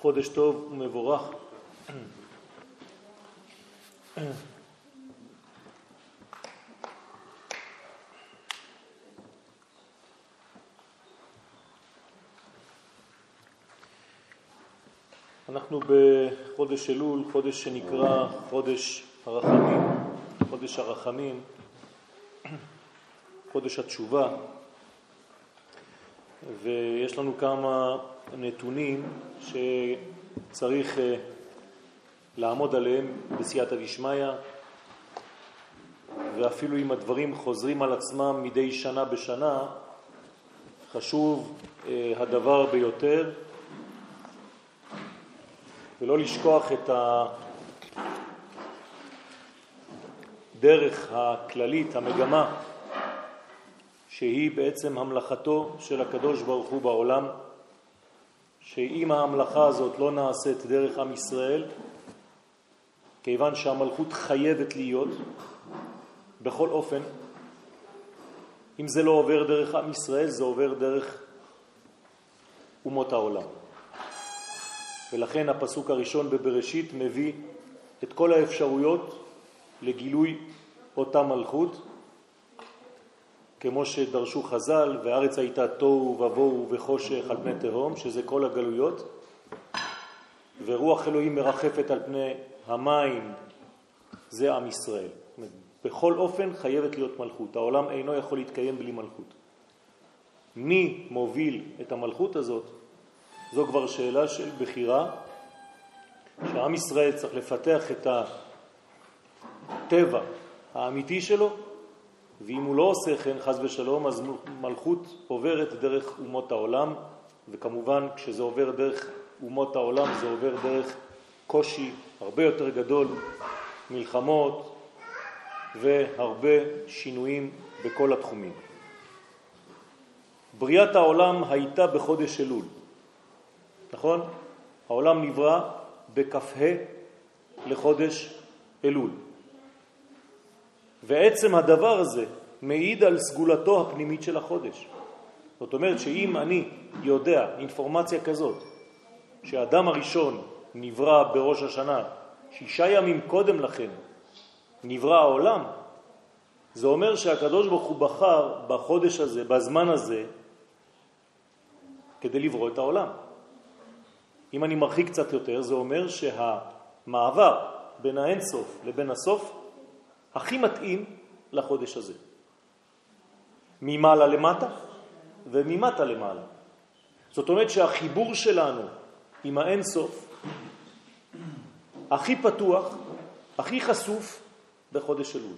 חודש טוב ומבורך. אנחנו בחודש אלול, חודש שנקרא חודש הרחמים, חודש הרחמים, חודש התשובה, ויש לנו כמה נתונים שצריך אה, לעמוד עליהם בסייעתא דשמיא, ואפילו אם הדברים חוזרים על עצמם מדי שנה בשנה, חשוב אה, הדבר ביותר ולא לשכוח את הדרך הכללית, המגמה, שהיא בעצם המלאכתו של הקדוש ברוך הוא בעולם, שאם ההמלאכה הזאת לא נעשית דרך עם ישראל, כיוון שהמלכות חייבת להיות בכל אופן, אם זה לא עובר דרך עם ישראל, זה עובר דרך אומות העולם. ולכן הפסוק הראשון בבראשית מביא את כל האפשרויות לגילוי אותה מלכות, כמו שדרשו חז"ל, והארץ הייתה תוהו ובוהו וחושך על פני תהום, שזה כל הגלויות, ורוח אלוהים מרחפת על פני המים, זה עם ישראל. בכל אופן חייבת להיות מלכות, העולם אינו יכול להתקיים בלי מלכות. מי מוביל את המלכות הזאת? זו כבר שאלה של בחירה, שעם ישראל צריך לפתח את הטבע האמיתי שלו, ואם הוא לא עושה כן, חז ושלום, אז מלכות עוברת דרך אומות העולם, וכמובן כשזה עובר דרך אומות העולם זה עובר דרך קושי הרבה יותר גדול, מלחמות והרבה שינויים בכל התחומים. בריאת העולם הייתה בחודש אלול. נכון? העולם נברא בכ"ה לחודש אלול. ועצם הדבר הזה מעיד על סגולתו הפנימית של החודש. זאת אומרת שאם אני יודע אינפורמציה כזאת, שהאדם הראשון נברא בראש השנה, שישה ימים קודם לכן נברא העולם, זה אומר שהקדוש ברוך הוא בחר בחודש הזה, בזמן הזה, כדי לברוא את העולם. אם אני מרחיק קצת יותר, זה אומר שהמעבר בין האינסוף לבין הסוף הכי מתאים לחודש הזה. ממעלה למטה וממטה למעלה. זאת אומרת שהחיבור שלנו עם האינסוף הכי פתוח, הכי חשוף בחודש אלול.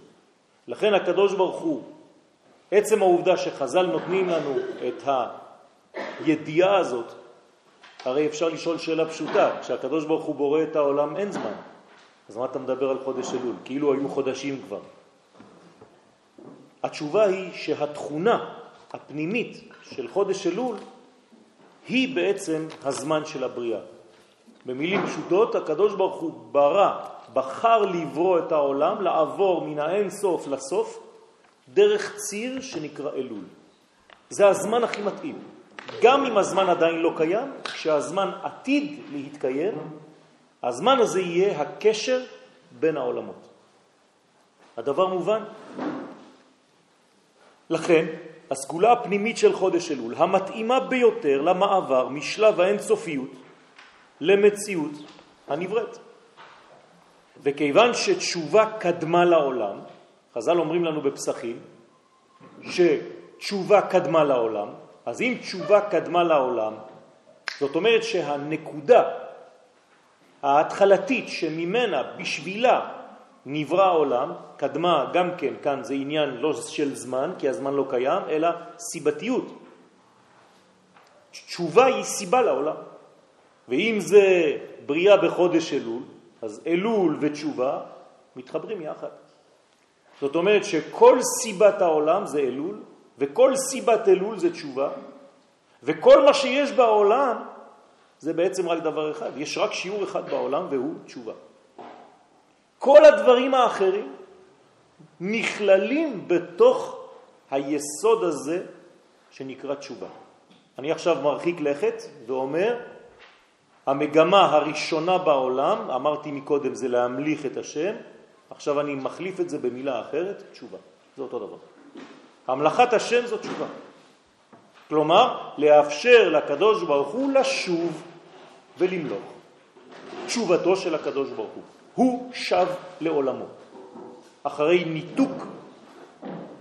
לכן הקדוש ברוך הוא, עצם העובדה שחז"ל נותנים לנו את הידיעה הזאת הרי אפשר לשאול שאלה פשוטה, כשהקדוש ברוך הוא בורא את העולם אין זמן. אז מה אתה מדבר על חודש אלול? כאילו היו חודשים כבר. התשובה היא שהתכונה הפנימית של חודש אלול היא בעצם הזמן של הבריאה. במילים פשוטות, הקדוש ברוך הוא ברא, בחר לברוא את העולם, לעבור מן האין סוף לסוף, דרך ציר שנקרא אלול. זה הזמן הכי מתאים. גם אם הזמן עדיין לא קיים, כשהזמן עתיד להתקיים, הזמן הזה יהיה הקשר בין העולמות. הדבר מובן? לכן, הסגולה הפנימית של חודש אלול, המתאימה ביותר למעבר משלב האינסופיות למציאות הנבראת. וכיוון שתשובה קדמה לעולם, חז"ל אומרים לנו בפסחים, שתשובה קדמה לעולם, אז אם תשובה קדמה לעולם, זאת אומרת שהנקודה ההתחלתית שממנה, בשבילה, נברא העולם, קדמה גם כן, כאן זה עניין לא של זמן, כי הזמן לא קיים, אלא סיבתיות. תשובה היא סיבה לעולם. ואם זה בריאה בחודש אלול, אז אלול ותשובה מתחברים יחד. זאת אומרת שכל סיבת העולם זה אלול, וכל סיבת אלול זה תשובה, וכל מה שיש בעולם זה בעצם רק דבר אחד. יש רק שיעור אחד בעולם והוא תשובה. כל הדברים האחרים נכללים בתוך היסוד הזה שנקרא תשובה. אני עכשיו מרחיק לכת ואומר המגמה הראשונה בעולם, אמרתי מקודם, זה להמליך את השם, עכשיו אני מחליף את זה במילה אחרת, תשובה. זה אותו דבר. המלאכת השם זו תשובה. כלומר, לאפשר לקדוש ברוך הוא לשוב ולמלוך. תשובתו של הקדוש ברוך הוא. הוא שב לעולמו. אחרי ניתוק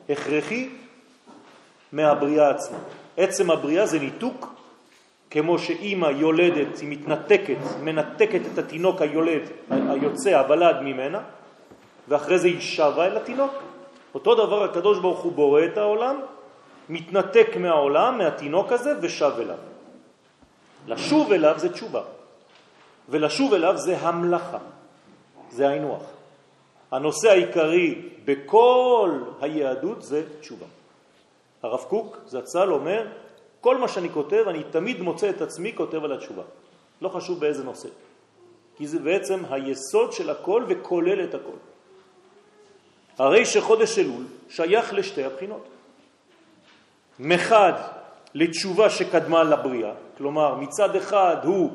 הכרחי מהבריאה עצמה. עצם הבריאה זה ניתוק, כמו שאימא יולדת, היא מתנתקת, מנתקת את התינוק היולד, היוצא, הוולד ממנה, ואחרי זה היא שבה אל התינוק. אותו דבר הקדוש ברוך הוא בורא את העולם, מתנתק מהעולם, מהתינוק הזה, ושב אליו. לשוב אליו זה תשובה, ולשוב אליו זה המלאכה, זה האינוח. הנושא העיקרי בכל היהדות זה תשובה. הרב קוק זצ"ל אומר, כל מה שאני כותב, אני תמיד מוצא את עצמי כותב על התשובה. לא חשוב באיזה נושא. כי זה בעצם היסוד של הכל וכולל את הכל. הרי שחודש אלול שייך לשתי הבחינות. מחד לתשובה שקדמה לבריאה, כלומר מצד אחד הוא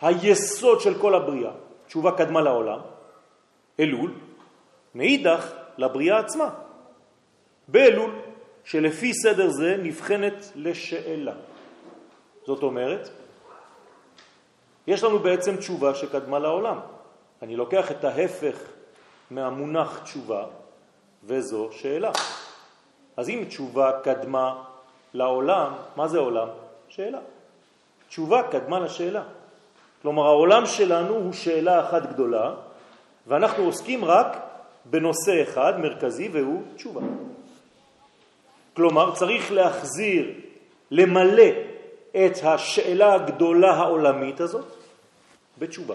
היסוד של כל הבריאה, תשובה קדמה לעולם, אלול, מאידך לבריאה עצמה, באלול, שלפי סדר זה נבחנת לשאלה. זאת אומרת, יש לנו בעצם תשובה שקדמה לעולם. אני לוקח את ההפך מהמונח תשובה, וזו שאלה. אז אם תשובה קדמה לעולם, מה זה עולם? שאלה. תשובה קדמה לשאלה. כלומר, העולם שלנו הוא שאלה אחת גדולה, ואנחנו עוסקים רק בנושא אחד מרכזי, והוא תשובה. כלומר, צריך להחזיר, למלא את השאלה הגדולה העולמית הזאת בתשובה.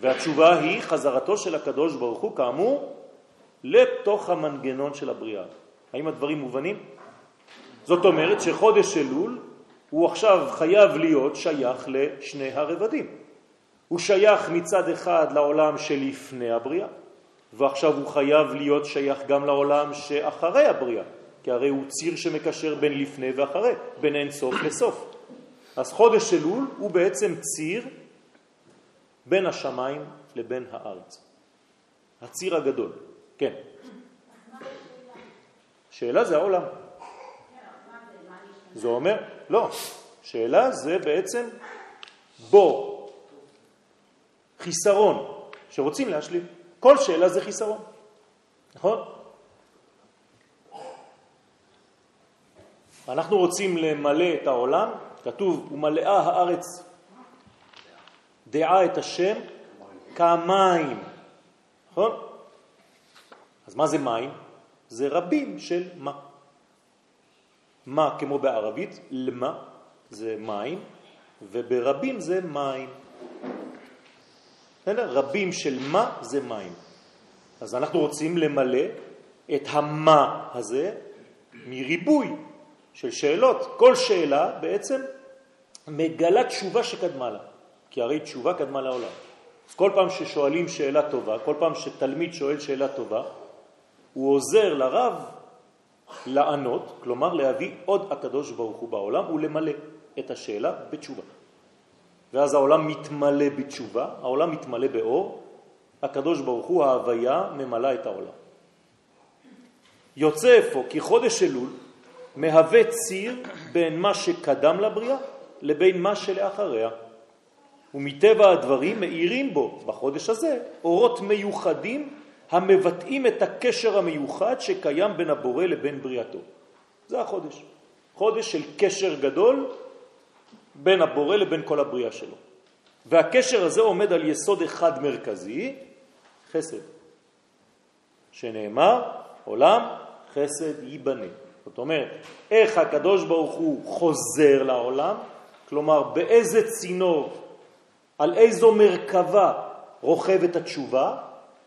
והתשובה היא חזרתו של הקדוש ברוך הוא, כאמור, לתוך המנגנון של הבריאה. האם הדברים מובנים? זאת אומרת שחודש אלול הוא עכשיו חייב להיות שייך לשני הרבדים. הוא שייך מצד אחד לעולם שלפני הבריאה, ועכשיו הוא חייב להיות שייך גם לעולם שאחרי הבריאה, כי הרי הוא ציר שמקשר בין לפני ואחרי, בין אין סוף לסוף. אז חודש אלול הוא בעצם ציר בין השמיים לבין הארץ. הציר הגדול, כן. שאלה זה העולם. זה אומר, לא, שאלה זה בעצם בור, חיסרון, שרוצים להשלים. כל שאלה זה חיסרון, נכון? אנחנו רוצים למלא את העולם, כתוב, ומלאה הארץ דעה את השם כמים, נכון? אז מה זה מים? זה רבים של מה. מה כמו בערבית, למה זה מים, וברבים זה מים. רבים של מה זה מים. אז אנחנו רוצים למלא את המה הזה מריבוי של שאלות. כל שאלה בעצם מגלה תשובה שקדמה לה, כי הרי תשובה קדמה לעולם. אז כל פעם ששואלים שאלה טובה, כל פעם שתלמיד שואל שאלה טובה, הוא עוזר לרב לענות, כלומר להביא עוד הקדוש ברוך הוא בעולם ולמלא את השאלה בתשובה. ואז העולם מתמלא בתשובה, העולם מתמלא באור, הקדוש ברוך הוא, ההוויה, ממלא את העולם. יוצא אפוא כי חודש אלול מהווה ציר בין מה שקדם לבריאה לבין מה שלאחריה. ומטבע הדברים מאירים בו, בחודש הזה, אורות מיוחדים המבטאים את הקשר המיוחד שקיים בין הבורא לבין בריאתו. זה החודש. חודש של קשר גדול בין הבורא לבין כל הבריאה שלו. והקשר הזה עומד על יסוד אחד מרכזי, חסד, שנאמר, עולם חסד ייבנה. זאת אומרת, איך הקדוש ברוך הוא חוזר לעולם, כלומר באיזה צינור, על איזו מרכבה רוכבת התשובה,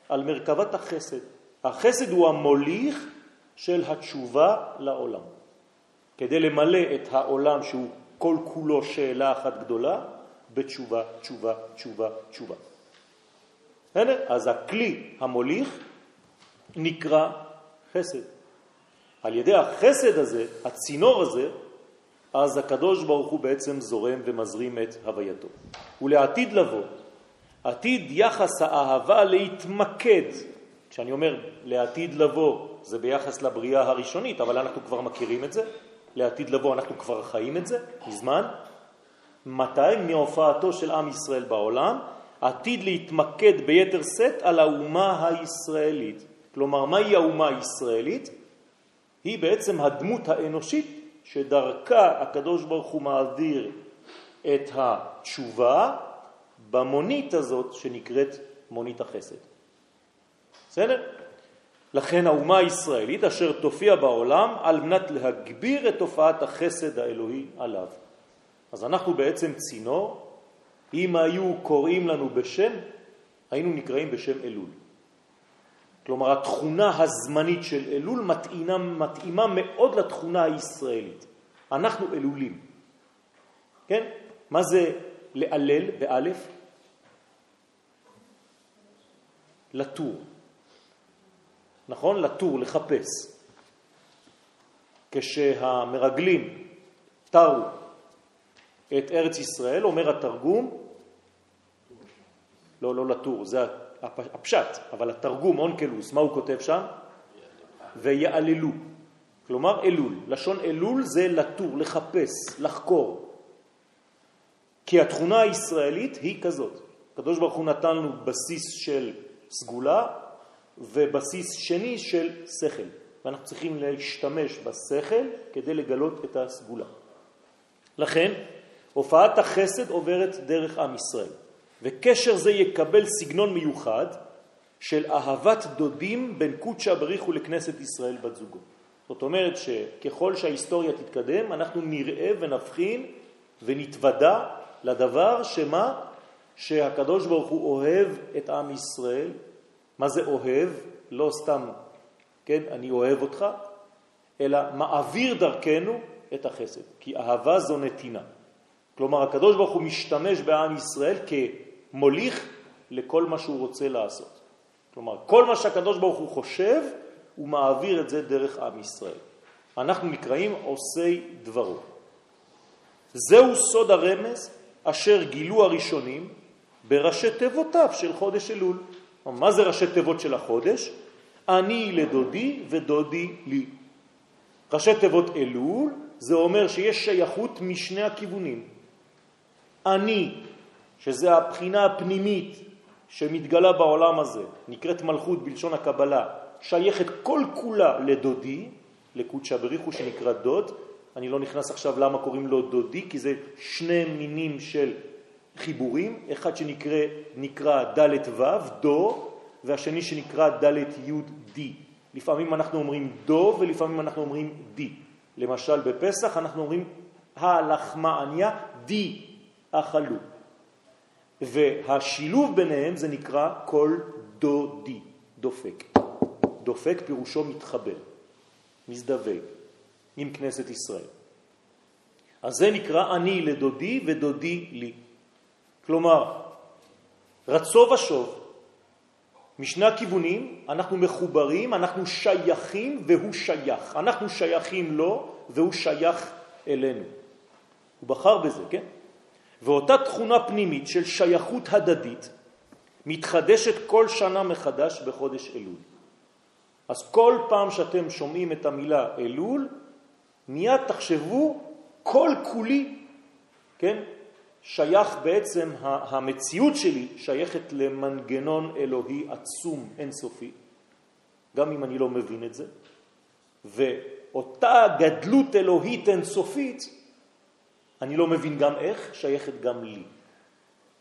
על מרכבת החסד. החסד הוא המוליך של התשובה לעולם. כדי למלא את העולם שהוא כל כולו שאלה אחת גדולה, בתשובה, תשובה, תשובה, תשובה. אז הכלי המוליך נקרא חסד. על ידי החסד הזה, הצינור הזה, אז הקדוש ברוך הוא בעצם זורם ומזרים את הווייתו. ולעתיד לבוא, עתיד יחס האהבה להתמקד. כשאני אומר לעתיד לבוא, זה ביחס לבריאה הראשונית, אבל אנחנו כבר מכירים את זה. לעתיד לבוא אנחנו כבר חיים את זה מזמן. מתי? מהופעתו של עם ישראל בעולם, עתיד להתמקד ביתר סט על האומה הישראלית. כלומר, מהי האומה הישראלית? היא בעצם הדמות האנושית שדרכה הקדוש ברוך הוא מעביר את התשובה במונית הזאת שנקראת מונית החסד. בסדר? לכן האומה הישראלית אשר תופיע בעולם על מנת להגביר את תופעת החסד האלוהי עליו. אז אנחנו בעצם צינור, אם היו קוראים לנו בשם, היינו נקראים בשם אלול. כלומר, התכונה הזמנית של אלול מתאימה, מתאימה מאוד לתכונה הישראלית. אנחנו אלולים. כן? מה זה לאלל באלף? לטור. נכון? לטור, לחפש. כשהמרגלים תרו את ארץ ישראל, אומר התרגום, לא, לא לטור, זה הפשט, אבל התרגום, אונקלוס, מה הוא כותב שם? ויעללו. כלומר אלול. לשון אלול זה לטור, לחפש, לחקור. כי התכונה הישראלית היא כזאת. הקדוש ברוך הוא נתן לנו בסיס של סגולה ובסיס שני של שכל. ואנחנו צריכים להשתמש בשכל כדי לגלות את הסגולה. לכן, הופעת החסד עוברת דרך עם ישראל. וקשר זה יקבל סגנון מיוחד של אהבת דודים בין קודשא בריחו לכנסת ישראל בת זוגו. זאת אומרת שככל שההיסטוריה תתקדם, אנחנו נראה ונבחין ונתוודע לדבר שמה? שהקדוש ברוך הוא אוהב את עם ישראל. מה זה אוהב? לא סתם, כן, אני אוהב אותך, אלא מעביר דרכנו את החסד. כי אהבה זו נתינה. כלומר, הקדוש ברוך הוא משתמש בעם ישראל כ... מוליך לכל מה שהוא רוצה לעשות. כלומר, כל מה שהקדוש ברוך הוא חושב, הוא מעביר את זה דרך עם ישראל. אנחנו נקראים עושי דברו. זהו סוד הרמז אשר גילו הראשונים בראשי תיבותיו של חודש אלול. מה זה ראשי תיבות של החודש? אני לדודי ודודי לי. ראשי תיבות אלול זה אומר שיש שייכות משני הכיוונים. אני שזה הבחינה הפנימית שמתגלה בעולם הזה, נקראת מלכות בלשון הקבלה, שייכת כל כולה לדודי, לקודשא בריחו שנקרא דוד. אני לא נכנס עכשיו למה קוראים לו דודי, כי זה שני מינים של חיבורים, אחד שנקרא נקרא ד' ו', דו, והשני שנקרא ד' י' די. לפעמים אנחנו אומרים דו ולפעמים אנחנו אומרים די. למשל בפסח אנחנו אומרים הלחמה עניה די אכלו. והשילוב ביניהם זה נקרא קול דודי, דופק. דופק פירושו מתחבר, מזדווה עם כנסת ישראל. אז זה נקרא אני לדודי ודודי לי. כלומר, רצו ושוב, משני הכיוונים אנחנו מחוברים, אנחנו שייכים והוא שייך. אנחנו שייכים לו והוא שייך אלינו. הוא בחר בזה, כן? ואותה תכונה פנימית של שייכות הדדית מתחדשת כל שנה מחדש בחודש אלול. אז כל פעם שאתם שומעים את המילה אלול, מיד תחשבו כל כולי, כן? שייך בעצם, המציאות שלי שייכת למנגנון אלוהי עצום אינסופי, גם אם אני לא מבין את זה, ואותה גדלות אלוהית אינסופית אני לא מבין גם איך, שייכת גם לי.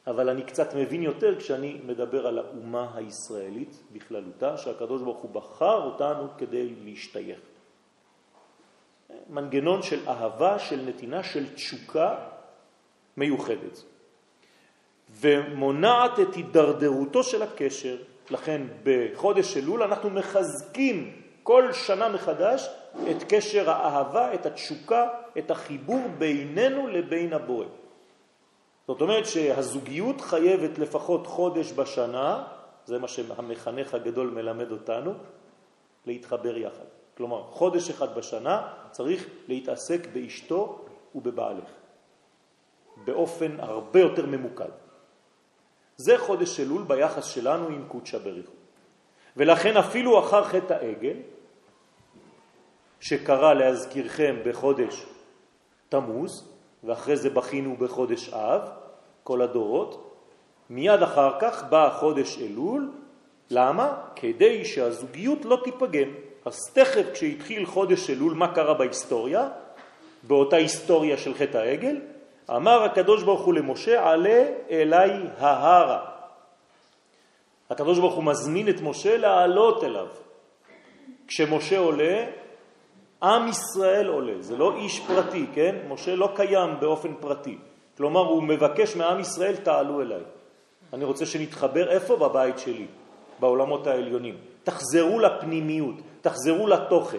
אבל אני קצת מבין יותר כשאני מדבר על האומה הישראלית בכללותה, שהקדוש ברוך הוא בחר אותנו כדי להשתייך. מנגנון של אהבה, של נתינה, של תשוקה מיוחדת. ומונעת את הידרדרותו של הקשר, לכן בחודש אלול אנחנו מחזקים כל שנה מחדש את קשר האהבה, את התשוקה, את החיבור בינינו לבין הבורא. זאת אומרת שהזוגיות חייבת לפחות חודש בשנה, זה מה שהמחנך הגדול מלמד אותנו, להתחבר יחד. כלומר, חודש אחד בשנה צריך להתעסק באשתו ובבעלך, באופן הרבה יותר ממוקד. זה חודש אלול ביחס שלנו עם קודשא בריחו. ולכן אפילו אחר חטא העגל, שקרה להזכירכם בחודש תמוז, ואחרי זה בכינו בחודש אב, כל הדורות, מיד אחר כך בא חודש אלול, למה? כדי שהזוגיות לא תיפגם. אז תכף כשהתחיל חודש אלול, מה קרה בהיסטוריה? באותה היסטוריה של חטא העגל, אמר הקדוש ברוך הוא למשה, עלה אליי ההרה. הקדוש ברוך הוא מזמין את משה לעלות אליו. כשמשה עולה, עם ישראל עולה, זה לא איש פרטי, כן? משה לא קיים באופן פרטי. כלומר, הוא מבקש מעם ישראל, תעלו אליי. אני רוצה שנתחבר איפה? בבית שלי, בעולמות העליונים. תחזרו לפנימיות, תחזרו לתוכן.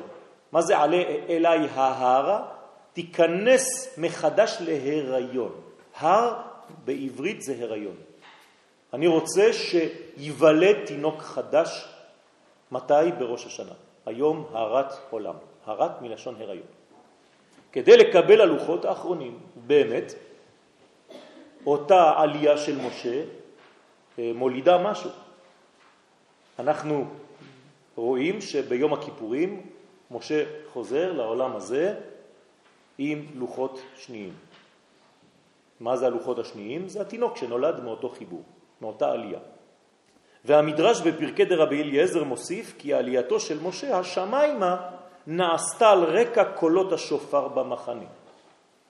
מה זה עלה אליי ההרה? תיכנס מחדש להיריון. הר בעברית זה הריון. אני רוצה שיוולד תינוק חדש, מתי? בראש השנה. היום הרת עולם. הרת מלשון הריון. כדי לקבל הלוחות האחרונים, באמת, אותה עלייה של משה אה, מולידה משהו. אנחנו רואים שביום הכיפורים משה חוזר לעולם הזה עם לוחות שניים. מה זה הלוחות השניים? זה התינוק שנולד מאותו חיבור, מאותה עלייה. והמדרש בפרקי דרבי אליעזר מוסיף כי עלייתו של משה השמיימה נעשתה על רקע קולות השופר במחנה.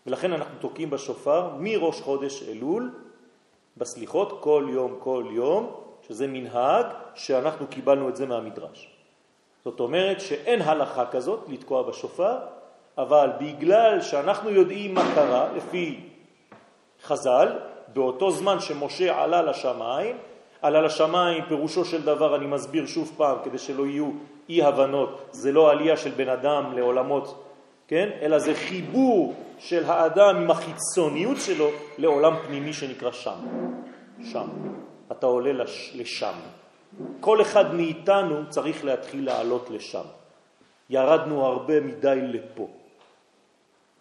ולכן אנחנו תוקעים בשופר מראש חודש אלול בסליחות כל יום כל יום, שזה מנהג שאנחנו קיבלנו את זה מהמדרש. זאת אומרת שאין הלכה כזאת לתקוע בשופר, אבל בגלל שאנחנו יודעים מה קרה, לפי חז"ל, באותו זמן שמשה עלה לשמיים, עלה לשמיים פירושו של דבר, אני מסביר שוב פעם כדי שלא יהיו אי הבנות, זה לא עלייה של בן אדם לעולמות, כן? אלא זה חיבור של האדם עם החיצוניות שלו לעולם פנימי שנקרא שם. שם. אתה עולה לש, לשם. כל אחד מאיתנו צריך להתחיל לעלות לשם. ירדנו הרבה מדי לפה.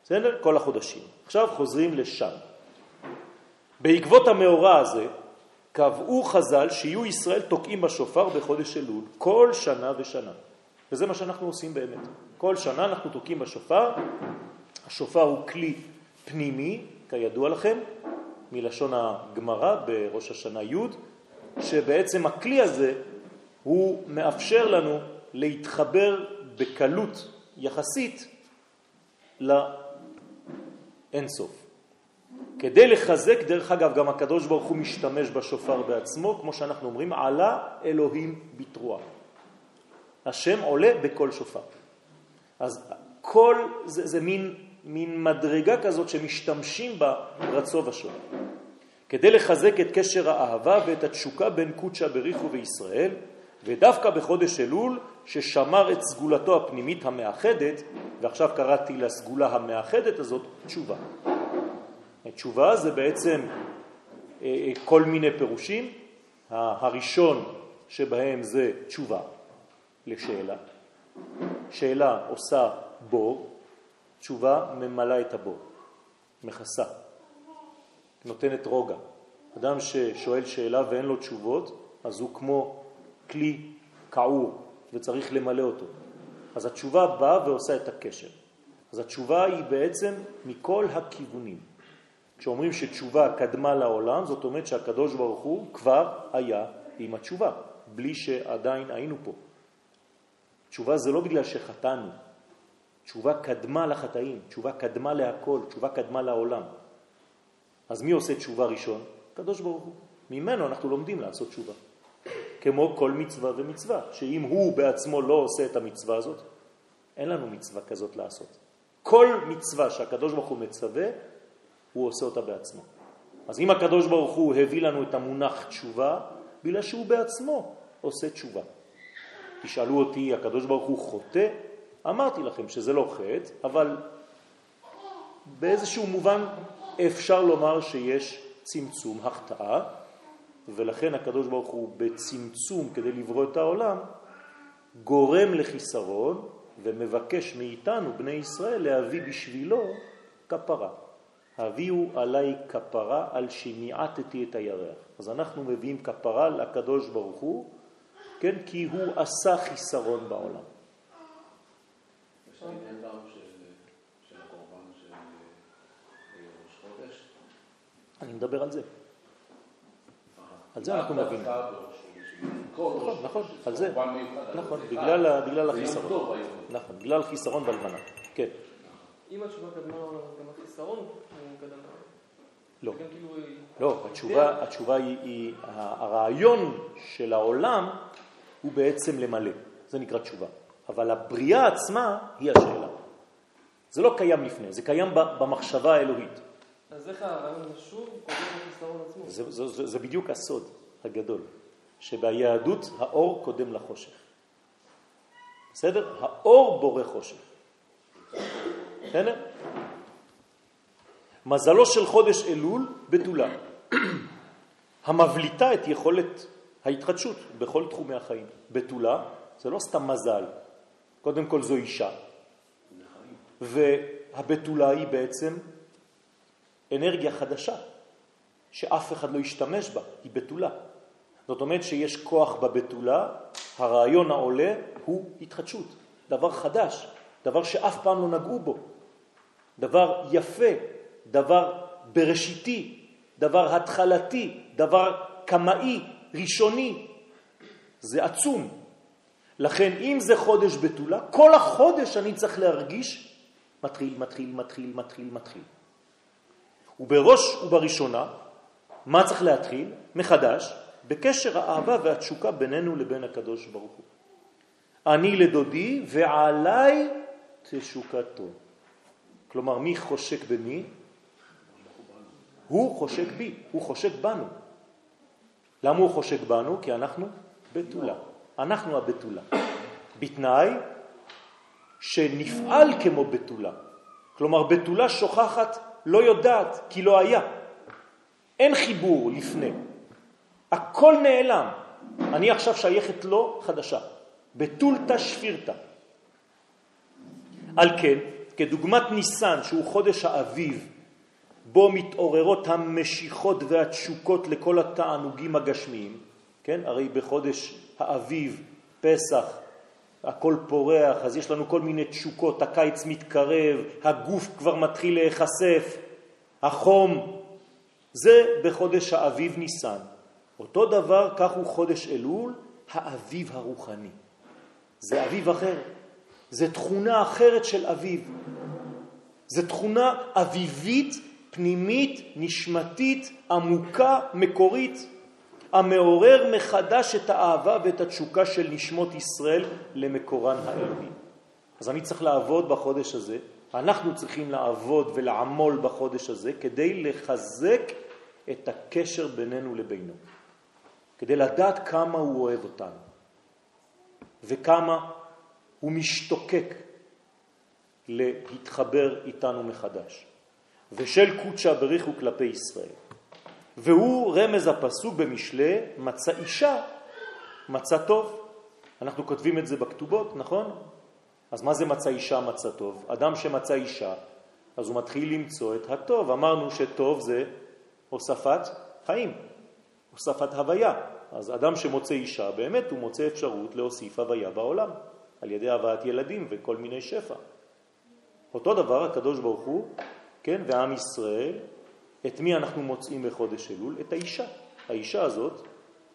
בסדר? כל החודשים. עכשיו חוזרים לשם. בעקבות המאורע הזה קבעו חז"ל שיהיו ישראל תוקעים בשופר בחודש אלול כל שנה ושנה. וזה מה שאנחנו עושים באמת. כל שנה אנחנו תוקעים בשופר. השופר הוא כלי פנימי, כידוע לכם, מלשון הגמרא בראש השנה י', שבעצם הכלי הזה הוא מאפשר לנו להתחבר בקלות יחסית לאינסוף. כדי לחזק, דרך אגב, גם הקדוש ברוך הוא משתמש בשופר בעצמו, כמו שאנחנו אומרים, עלה אלוהים בתרועה. השם עולה בכל שופר. אז כל, זה, זה מין, מין מדרגה כזאת שמשתמשים בה רצו ושונה. כדי לחזק את קשר האהבה ואת התשוקה בין קודשא בריחו וישראל, ודווקא בחודש אלול, ששמר את סגולתו הפנימית המאחדת, ועכשיו קראתי לסגולה המאחדת הזאת, תשובה. תשובה זה בעצם אה, אה, כל מיני פירושים. הראשון שבהם זה תשובה לשאלה. שאלה עושה בור, תשובה ממלאה את הבור, מכסה, נותנת רוגע. אדם ששואל שאלה ואין לו תשובות, אז הוא כמו כלי כעור וצריך למלא אותו. אז התשובה באה ועושה את הקשר. אז התשובה היא בעצם מכל הכיוונים. כשאומרים שתשובה קדמה לעולם, זאת אומרת שהקדוש ברוך הוא כבר היה עם התשובה, בלי שעדיין היינו פה. תשובה זה לא בגלל שחטאנו, תשובה קדמה לחטאים, תשובה קדמה להכל, תשובה קדמה לעולם. אז מי עושה תשובה ראשון? הקדוש ברוך הוא. ממנו אנחנו לומדים לעשות תשובה. כמו כל מצווה ומצווה, שאם הוא בעצמו לא עושה את המצווה הזאת, אין לנו מצווה כזאת לעשות. כל מצווה שהקדוש ברוך הוא מצווה, הוא עושה אותה בעצמו. אז אם הקדוש ברוך הוא הביא לנו את המונח תשובה, בגלל שהוא בעצמו עושה תשובה. תשאלו אותי, הקדוש ברוך הוא חוטא? אמרתי לכם שזה לא חטא, אבל באיזשהו מובן אפשר לומר שיש צמצום, החטאה, ולכן הקדוש ברוך הוא בצמצום כדי לברוא את העולם, גורם לחיסרון ומבקש מאיתנו, בני ישראל, להביא בשבילו כפרה. הביאו עליי כפרה על שמיעטתי את הירח. אז אנחנו מביאים כפרה לקדוש ברוך הוא, כן, כי הוא עשה חיסרון בעולם. אני מדבר על זה. על זה אנחנו מבינים. נכון, נכון, על זה. נכון, בגלל החיסרון. נכון, בגלל חיסרון בלבנה. כן. אם התשובה קדמה גם החיסרון, הוא קדם לא, כאילו לא, התשובה, התשובה היא, היא, הרעיון של העולם הוא בעצם למלא, זה נקרא תשובה. אבל הבריאה עצמה היא השאלה. זה לא קיים לפני, זה קיים במחשבה האלוהית. אז איך הרעיון שוב קודם לחיסרון עצמו? זה, זה, זה, זה בדיוק הסוד הגדול, שביהדות האור קודם לחושך. בסדר? האור בורא חושך. בסדר? מזלו של חודש אלול בתולה, המבליטה את יכולת ההתחדשות בכל תחומי החיים. בתולה זה לא סתם מזל, קודם כל זו אישה, והבתולה היא בעצם אנרגיה חדשה, שאף אחד לא ישתמש בה, היא בתולה. זאת אומרת שיש כוח בבתולה, הרעיון העולה הוא התחדשות, דבר חדש, דבר שאף פעם לא נגעו בו, דבר יפה, דבר בראשיתי, דבר התחלתי, דבר קמאי, ראשוני. זה עצום. לכן אם זה חודש בתולה, כל החודש אני צריך להרגיש מתחיל, מתחיל, מתחיל, מתחיל, מתחיל. ובראש ובראשונה, מה צריך להתחיל? מחדש, בקשר האהבה והתשוקה בינינו לבין הקדוש ברוך הוא. אני לדודי ועליי תשוקתו. כלומר, מי חושק במי? הוא חושק בי, הוא חושק בנו. למה הוא חושק בנו? כי אנחנו בתולה. אנחנו הבתולה. בתנאי שנפעל כמו בתולה. כלומר, בתולה שוכחת, לא יודעת, כי לא היה. אין חיבור לפני. הכל נעלם. אני עכשיו שייכת לו חדשה. בתולתא שפירתא. על כן, כדוגמת ניסן, שהוא חודש האביב, בו מתעוררות המשיכות והתשוקות לכל התענוגים הגשמיים, כן? הרי בחודש האביב, פסח, הכל פורח, אז יש לנו כל מיני תשוקות, הקיץ מתקרב, הגוף כבר מתחיל להיחשף, החום, זה בחודש האביב ניסן. אותו דבר, כך הוא חודש אלול, האביב הרוחני. זה אביב אחר, זה תכונה אחרת של אביב. זה תכונה אביבית פנימית, נשמתית, עמוקה, מקורית, המעורר מחדש את האהבה ואת התשוקה של נשמות ישראל למקורן האלוהי. אז אני צריך לעבוד בחודש הזה, אנחנו צריכים לעבוד ולעמול בחודש הזה כדי לחזק את הקשר בינינו לבינו, כדי לדעת כמה הוא אוהב אותנו וכמה הוא משתוקק להתחבר איתנו מחדש. ושל קודשה בריחו כלפי ישראל. והוא רמז הפסוק במשלי, מצא אישה, מצא טוב. אנחנו כותבים את זה בכתובות, נכון? אז מה זה מצא אישה, מצא טוב? אדם שמצא אישה, אז הוא מתחיל למצוא את הטוב. אמרנו שטוב זה הוספת חיים, הוספת הוויה. אז אדם שמוצא אישה, באמת הוא מוצא אפשרות להוסיף הוויה בעולם, על ידי הבאת ילדים וכל מיני שפע. אותו דבר הקדוש ברוך הוא כן, ועם ישראל, את מי אנחנו מוצאים בחודש אלול? את האישה. האישה הזאת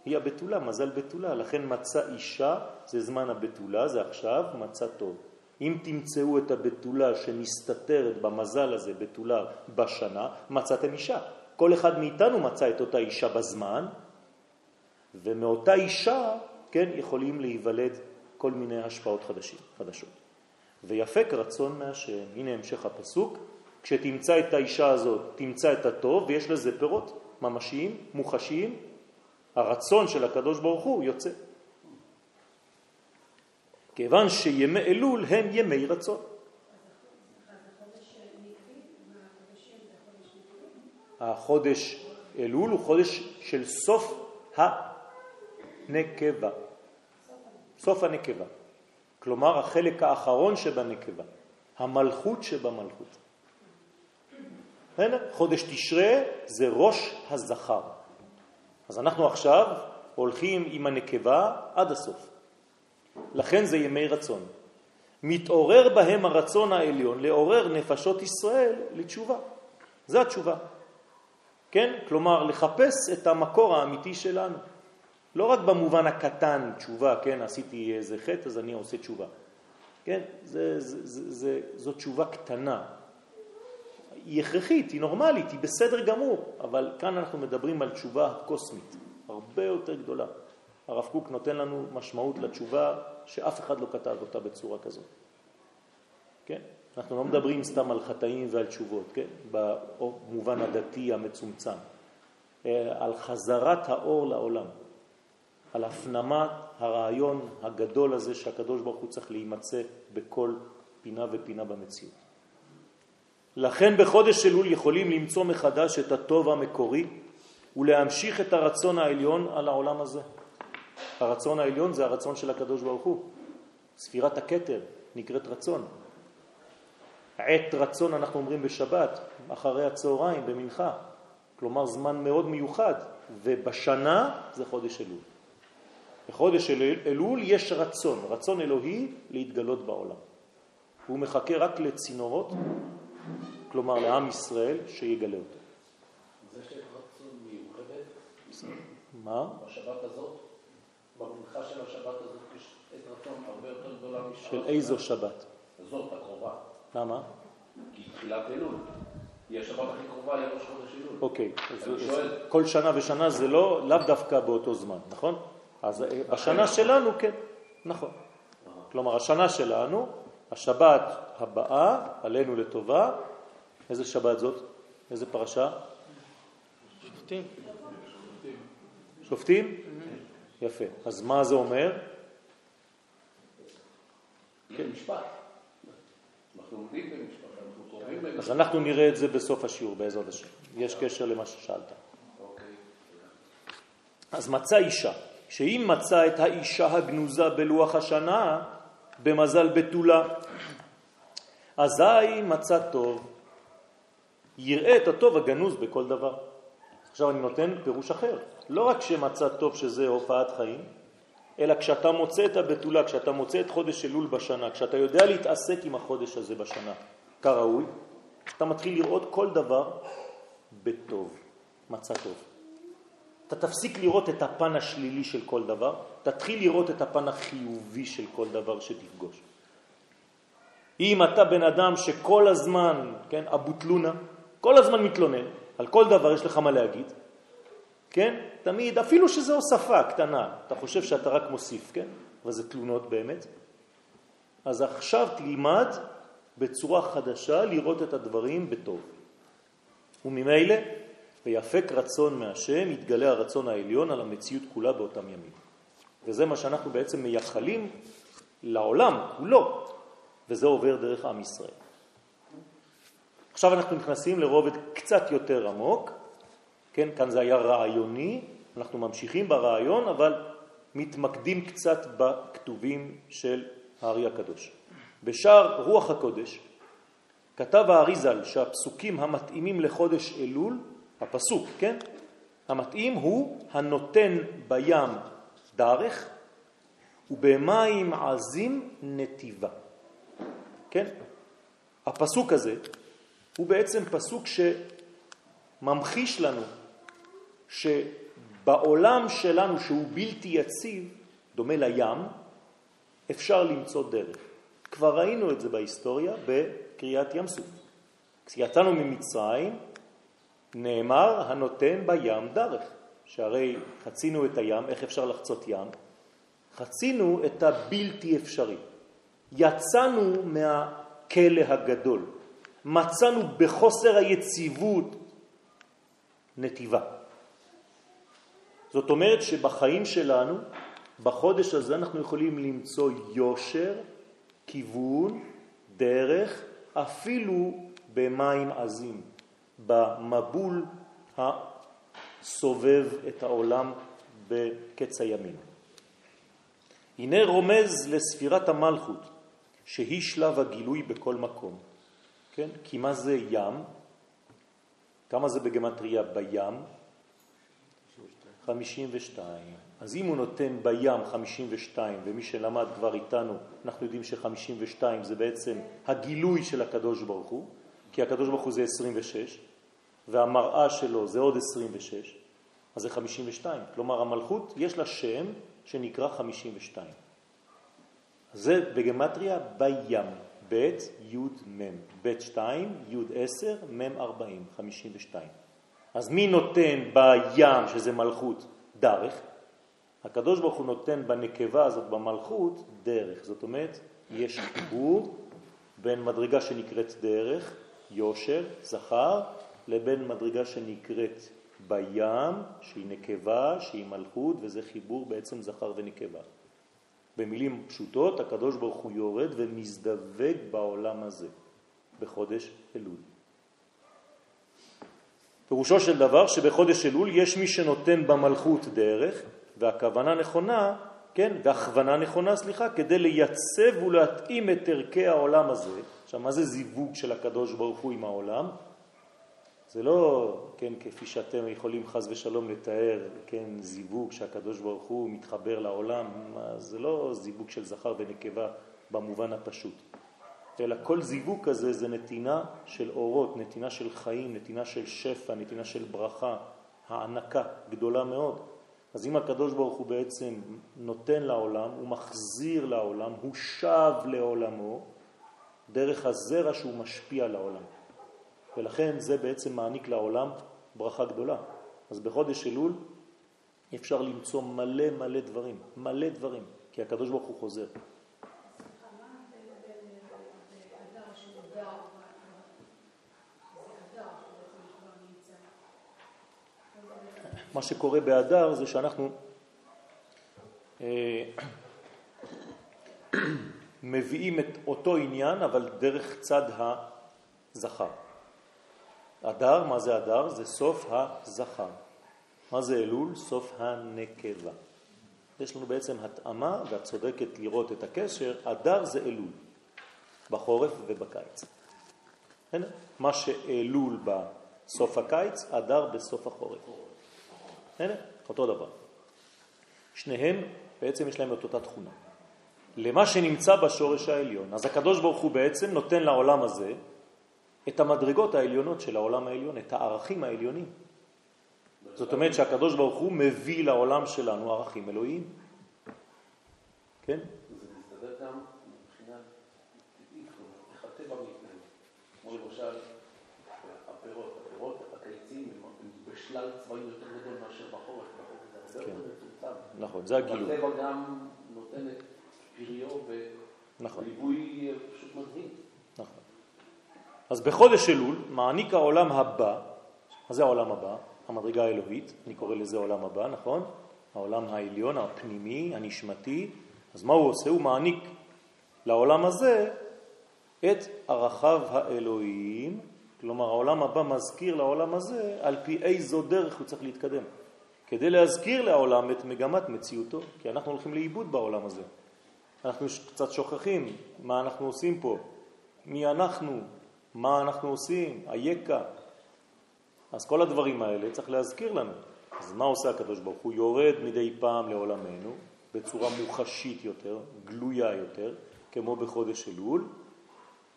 היא הבתולה, מזל בתולה, לכן מצא אישה זה זמן הבתולה, זה עכשיו מצא טוב. אם תמצאו את הבתולה שמסתתרת במזל הזה, בתולה בשנה, מצאתם אישה. כל אחד מאיתנו מצא את אותה אישה בזמן, ומאותה אישה, כן, יכולים להיוולד כל מיני השפעות חדשים, חדשות. ויפק רצון מהשם. הנה המשך הפסוק, כשתמצא את האישה הזאת, תמצא את הטוב, ויש לזה פירות ממשיים, מוחשיים, הרצון של הקדוש ברוך הוא יוצא. כיוון שימי אלול הם ימי רצון. החודש אלול הוא חודש של סוף הנקבה. סוף הנקבה. כלומר, החלק האחרון שבנקבה, המלכות שבמלכות. חודש תשרה זה ראש הזכר. אז אנחנו עכשיו הולכים עם הנקבה עד הסוף. לכן זה ימי רצון. מתעורר בהם הרצון העליון לעורר נפשות ישראל לתשובה. זה התשובה. כן? כלומר, לחפש את המקור האמיתי שלנו. לא רק במובן הקטן, תשובה, כן? עשיתי איזה חטא, אז אני עושה תשובה. כן? זה, זה, זה, זה, זו תשובה קטנה. היא הכרחית, היא נורמלית, היא בסדר גמור, אבל כאן אנחנו מדברים על תשובה קוסמית, הרבה יותר גדולה. הרב קוק נותן לנו משמעות לתשובה שאף אחד לא כתב אותה בצורה כזאת. כן? אנחנו לא מדברים סתם על חטאים ועל תשובות, כן? במובן הדתי המצומצם. אה, על חזרת האור לעולם, על הפנמת הרעיון הגדול הזה שהקדוש ברוך הוא צריך להימצא בכל פינה ופינה במציאות. לכן בחודש אלול יכולים למצוא מחדש את הטוב המקורי ולהמשיך את הרצון העליון על העולם הזה. הרצון העליון זה הרצון של הקדוש ברוך הוא. ספירת הכתר נקראת רצון. עת רצון אנחנו אומרים בשבת, אחרי הצהריים, במנחה. כלומר זמן מאוד מיוחד, ובשנה זה חודש אלול. בחודש אלול יש רצון, רצון אלוהי להתגלות בעולם. הוא מחכה רק לצינורות, כלומר לעם ישראל, שיגלה אותו. זה שיש רצון מיוחדת? מה? בשבת הזאת? במנחה של השבת הזאת יש עת רצון הרבה יותר גדולה משבת. של איזו שבת? זאת הקרובה. למה? כי תחילת אלול. היא השבת הכי קרובה לראש חודש אלול. אוקיי, אז, אז. כל שנה ושנה זה לא, לאו דווקא באותו זמן, נכון? אז אה, בשנה שלנו כן, נכון. כלומר, השנה שלנו, השבת הבאה, עלינו לטובה, איזה שבת זאת? איזה פרשה? שופטים. שופטים? יפה. אז מה זה אומר? כן. משפט. אנחנו עומדים במשפט, אנחנו קרובים אז. אנחנו נראה את זה בסוף השיעור, בעזרת השם. יש קשר למה ששאלת. אוקיי. אז מצא אישה, שאם מצא את האישה הגנוזה בלוח השנה, במזל בתולה, אזי מצא טוב, יראה את הטוב הגנוז בכל דבר. עכשיו אני נותן פירוש אחר. לא רק שמצא טוב שזה הופעת חיים, אלא כשאתה מוצא את הבתולה, כשאתה מוצא את חודש אלול בשנה, כשאתה יודע להתעסק עם החודש הזה בשנה כראוי, אתה מתחיל לראות כל דבר בטוב, מצא טוב. אתה תפסיק לראות את הפן השלילי של כל דבר, תתחיל לראות את הפן החיובי של כל דבר שתפגוש. אם אתה בן אדם שכל הזמן, כן, אבו תלונה, כל הזמן מתלונן, על כל דבר יש לך מה להגיד, כן? תמיד, אפילו שזו הוספה קטנה, אתה חושב שאתה רק מוסיף, כן? אבל זה תלונות באמת. אז עכשיו תלמד בצורה חדשה לראות את הדברים בטוב. וממילא, ביפק רצון מהשם, יתגלה הרצון העליון על המציאות כולה באותם ימים. וזה מה שאנחנו בעצם מייחלים לעולם כולו, וזה עובר דרך עם ישראל. עכשיו אנחנו נכנסים לרובד קצת יותר עמוק, כן, כאן זה היה רעיוני, אנחנו ממשיכים ברעיון, אבל מתמקדים קצת בכתובים של הארי הקדוש. בשער רוח הקודש כתב האריזל שהפסוקים המתאימים לחודש אלול, הפסוק, כן, המתאים הוא הנותן בים דרך ובמים עזים נתיבה. כן? הפסוק הזה הוא בעצם פסוק שממחיש לנו שבעולם שלנו שהוא בלתי יציב, דומה לים, אפשר למצוא דרך. כבר ראינו את זה בהיסטוריה בקריאת ים סוף. כשיצאנו ממצרים נאמר הנותן בים דרך, שהרי חצינו את הים, איך אפשר לחצות ים? חצינו את הבלתי אפשרי. יצאנו מהכלא הגדול, מצאנו בחוסר היציבות נתיבה. זאת אומרת שבחיים שלנו, בחודש הזה אנחנו יכולים למצוא יושר, כיוון, דרך, אפילו במים עזים, במבול הסובב את העולם בקץ הימים. הנה רומז לספירת המלכות, שהיא שלב הגילוי בכל מקום. כן? כי מה זה ים? כמה זה בגמטריה בים? 52. אז אם הוא נותן בים 52, ומי שלמד כבר איתנו, אנחנו יודעים ש-52 זה בעצם הגילוי של הקדוש ברוך הוא, כי הקדוש ברוך הוא זה 26, והמראה שלו זה עוד 26, אז זה 52. כלומר, המלכות יש לה שם שנקרא 52. זה בגמטריה בים, ב' י' מ', ב' 2, י' 10, מ' 40, 52. אז מי נותן בים, שזה מלכות, דרך? הקדוש ברוך הוא נותן בנקבה הזאת, במלכות, דרך. זאת אומרת, יש חיבור בין מדרגה שנקראת דרך, יושר, זכר, לבין מדרגה שנקראת בים, שהיא נקבה, שהיא מלכות, וזה חיבור בעצם זכר ונקבה. במילים פשוטות, הקדוש ברוך הוא יורד ומזדווג בעולם הזה, בחודש אלול. פירושו של דבר שבחודש אלול יש מי שנותן במלכות דרך, והכוונה נכונה, כן, והכוונה נכונה, סליחה, כדי לייצב ולהתאים את ערכי העולם הזה. עכשיו, מה זה זיווג של הקדוש ברוך הוא עם העולם? זה לא, כן, כפי שאתם יכולים חז ושלום לתאר, כן, זיווג שהקדוש ברוך הוא מתחבר לעולם, זה לא זיווג של זכר ונקבה במובן הפשוט. אלא כל זיווג כזה זה נתינה של אורות, נתינה של חיים, נתינה של שפע, נתינה של ברכה, הענקה גדולה מאוד. אז אם הקדוש ברוך הוא בעצם נותן לעולם, הוא מחזיר לעולם, הוא שב לעולמו, דרך הזרע שהוא משפיע לעולם. ולכן זה בעצם מעניק לעולם ברכה גדולה. אז בחודש אלול אפשר למצוא מלא מלא דברים, מלא דברים, כי הקדוש ברוך הוא חוזר. מה שקורה באדר זה שאנחנו אה, מביאים את אותו עניין, אבל דרך צד הזכר. אדר, מה זה אדר? זה סוף הזכר. מה זה אלול? סוף הנקבה. יש לנו בעצם התאמה, ואת צודקת לראות את הקשר, אדר זה אלול, בחורף ובקיץ. הנה, מה שאלול בסוף הקיץ, אדר בסוף החורף. הנה, אותו דבר. שניהם בעצם יש להם את אותה תכונה. למה שנמצא בשורש העליון. אז הקדוש ברוך הוא בעצם נותן לעולם הזה את המדרגות העליונות של העולם העליון, את הערכים העליונים. זאת אומרת שהקדוש ברוך הוא מביא לעולם שלנו ערכים אלוהיים. כן? זה מסתדר גם מבחינה טבעית, איך הטבע מתנהג. כמו למשל, הפירות, הפירות, הקיצים הם בשלל צבעים יותר גדול מאשר בחורף, בחורף זה הרבה כן. יותר מצומצם. נכון, זה הגילוי. הטבע גם נותן את פריו נכון. וליווי פשוט מדהים. נכון. אז בחודש אלול מעניק העולם הבא, מה זה העולם הבא? המדרגה האלוהית, אני קורא לזה עולם הבא, נכון? העולם העליון, הפנימי, הנשמתי. אז מה הוא עושה? הוא מעניק לעולם הזה את ערכיו האלוהיים, כלומר העולם הבא מזכיר לעולם הזה על פי איזו דרך הוא צריך להתקדם, כדי להזכיר לעולם את מגמת מציאותו, כי אנחנו הולכים לאיבוד בעולם הזה. אנחנו קצת שוכחים מה אנחנו עושים פה, מי אנחנו, מה אנחנו עושים, היקה. אז כל הדברים האלה צריך להזכיר לנו. אז מה עושה הקדוש ברוך הוא? יורד מדי פעם לעולמנו בצורה מוחשית יותר, גלויה יותר, כמו בחודש אלול,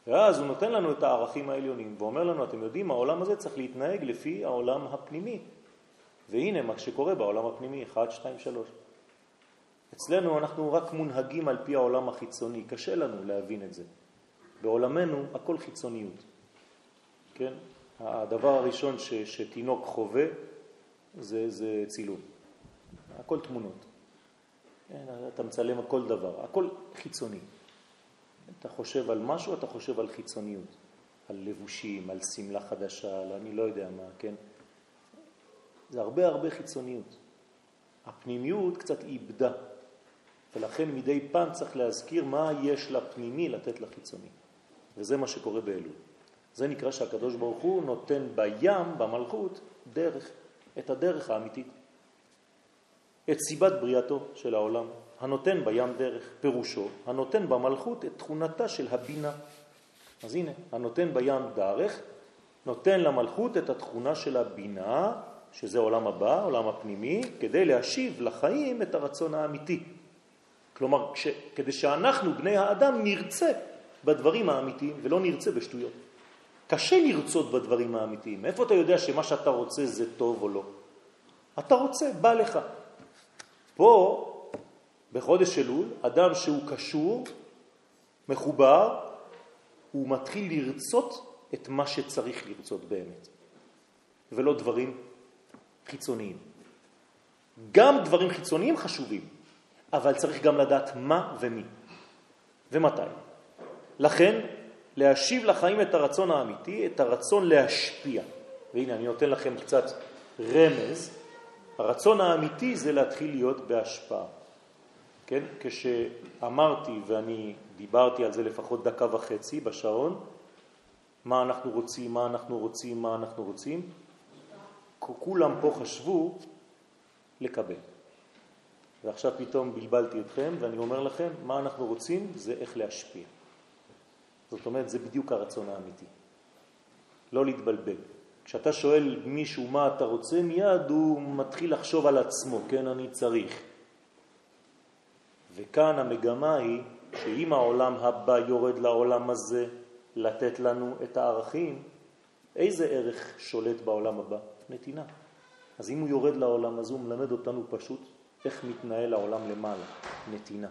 ואז הוא נותן לנו את הערכים העליונים ואומר לנו, אתם יודעים, העולם הזה צריך להתנהג לפי העולם הפנימי. והנה מה שקורה בעולם הפנימי, 1, 2, 3. אצלנו אנחנו רק מונהגים על פי העולם החיצוני, קשה לנו להבין את זה. בעולמנו הכל חיצוניות. כן? הדבר הראשון ש, שתינוק חווה זה, זה צילום. הכל תמונות. כן, אתה מצלם כל דבר, הכל חיצוני. אתה חושב על משהו, אתה חושב על חיצוניות, על לבושים, על סמלה חדשה, על אני לא יודע מה, כן? זה הרבה הרבה חיצוניות. הפנימיות קצת איבדה, ולכן מדי פעם צריך להזכיר מה יש לפנימי לתת לחיצוני. וזה מה שקורה באלול. זה נקרא שהקדוש ברוך הוא נותן בים, במלכות, דרך, את הדרך האמיתית. את סיבת בריאתו של העולם, הנותן בים דרך, פירושו, הנותן במלכות את תכונתה של הבינה. אז הנה, הנותן בים דרך, נותן למלכות את התכונה של הבינה, שזה עולם הבא, עולם הפנימי, כדי להשיב לחיים את הרצון האמיתי. כלומר, כש, כדי שאנחנו, בני האדם, נרצה בדברים האמיתיים ולא נרצה בשטויות. קשה לרצות בדברים האמיתיים. איפה אתה יודע שמה שאתה רוצה זה טוב או לא? אתה רוצה, בא לך. פה, בחודש אלול, אדם שהוא קשור, מחובר, הוא מתחיל לרצות את מה שצריך לרצות באמת, ולא דברים חיצוניים. גם דברים חיצוניים חשובים, אבל צריך גם לדעת מה ומי ומתי. לכן, להשיב לחיים את הרצון האמיתי, את הרצון להשפיע. והנה, אני נותן לכם קצת רמז. הרצון האמיתי זה להתחיל להיות בהשפעה. כן? כשאמרתי, ואני דיברתי על זה לפחות דקה וחצי בשעון, מה אנחנו רוצים, מה אנחנו רוצים, מה אנחנו רוצים, כולם פה חשבו לקבל. ועכשיו פתאום בלבלתי אתכם ואני אומר לכם, מה אנחנו רוצים זה איך להשפיע. זאת אומרת, זה בדיוק הרצון האמיתי. לא להתבלבל. כשאתה שואל מישהו מה אתה רוצה, מיד הוא מתחיל לחשוב על עצמו, כן, אני צריך. וכאן המגמה היא שאם העולם הבא יורד לעולם הזה לתת לנו את הערכים, איזה ערך שולט בעולם הבא? נתינה. אז אם הוא יורד לעולם הזה, הוא מלמד אותנו פשוט איך מתנהל העולם למעלה, נתינה.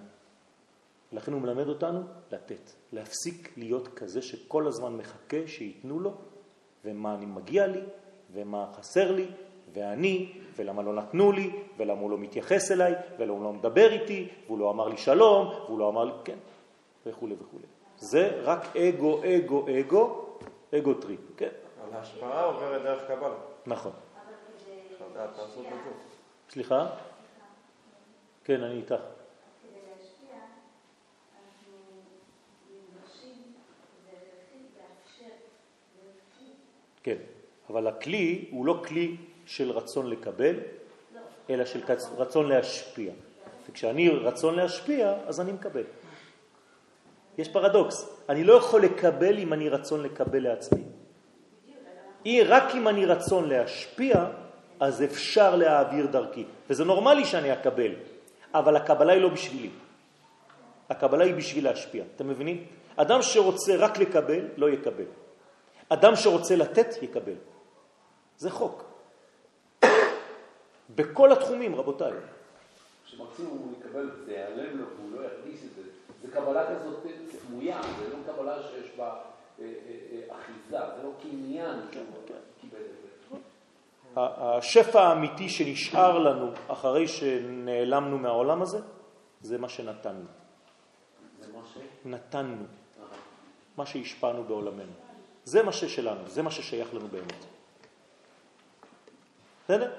לכן הוא מלמד אותנו לתת, להפסיק להיות כזה שכל הזמן מחכה שייתנו לו, ומה אני מגיע לי, ומה חסר לי, ואני, ולמה לא נתנו לי, ולמה הוא לא מתייחס אליי, ולמה הוא לא מדבר איתי, והוא לא אמר לי שלום, והוא לא אמר לי, כן, וכו' וכו'. זה רק אגו, אגו, אגו, ego trip, כן. אבל ההשפעה עוברת דרך קבלה. נכון. סליחה? כן, אני איתך. כן, אבל הכלי הוא לא כלי של רצון לקבל, אלא של רצון להשפיע. וכשאני רצון להשפיע, אז אני מקבל. יש פרדוקס, אני לא יכול לקבל אם אני רצון לקבל לעצמי. רק אם אני רצון להשפיע, אז אפשר להעביר דרכי. וזה נורמלי שאני אקבל, אבל הקבלה היא לא בשבילי. הקבלה היא בשביל להשפיע. אתם מבינים? אדם שרוצה רק לקבל, לא יקבל. אדם שרוצה לתת, יקבל. זה חוק. בכל התחומים, רבותיי. כשמקסימום הוא יקבל, זה ייעלם לו והוא לא ירגיש את זה. זה קבלה כזאת סמויה, זה לא קבלה שיש בה אה, אה, אה, אחיזה, זה לא קניין שהוא קיבל את זה. השפע האמיתי שנשאר לנו אחרי שנעלמנו מהעולם הזה, זה מה שנתנו. זה מה ש... נתנו, מה שהשפענו בעולמנו. זה מה ששלנו, זה מה ששייך לנו באמת. בסדר?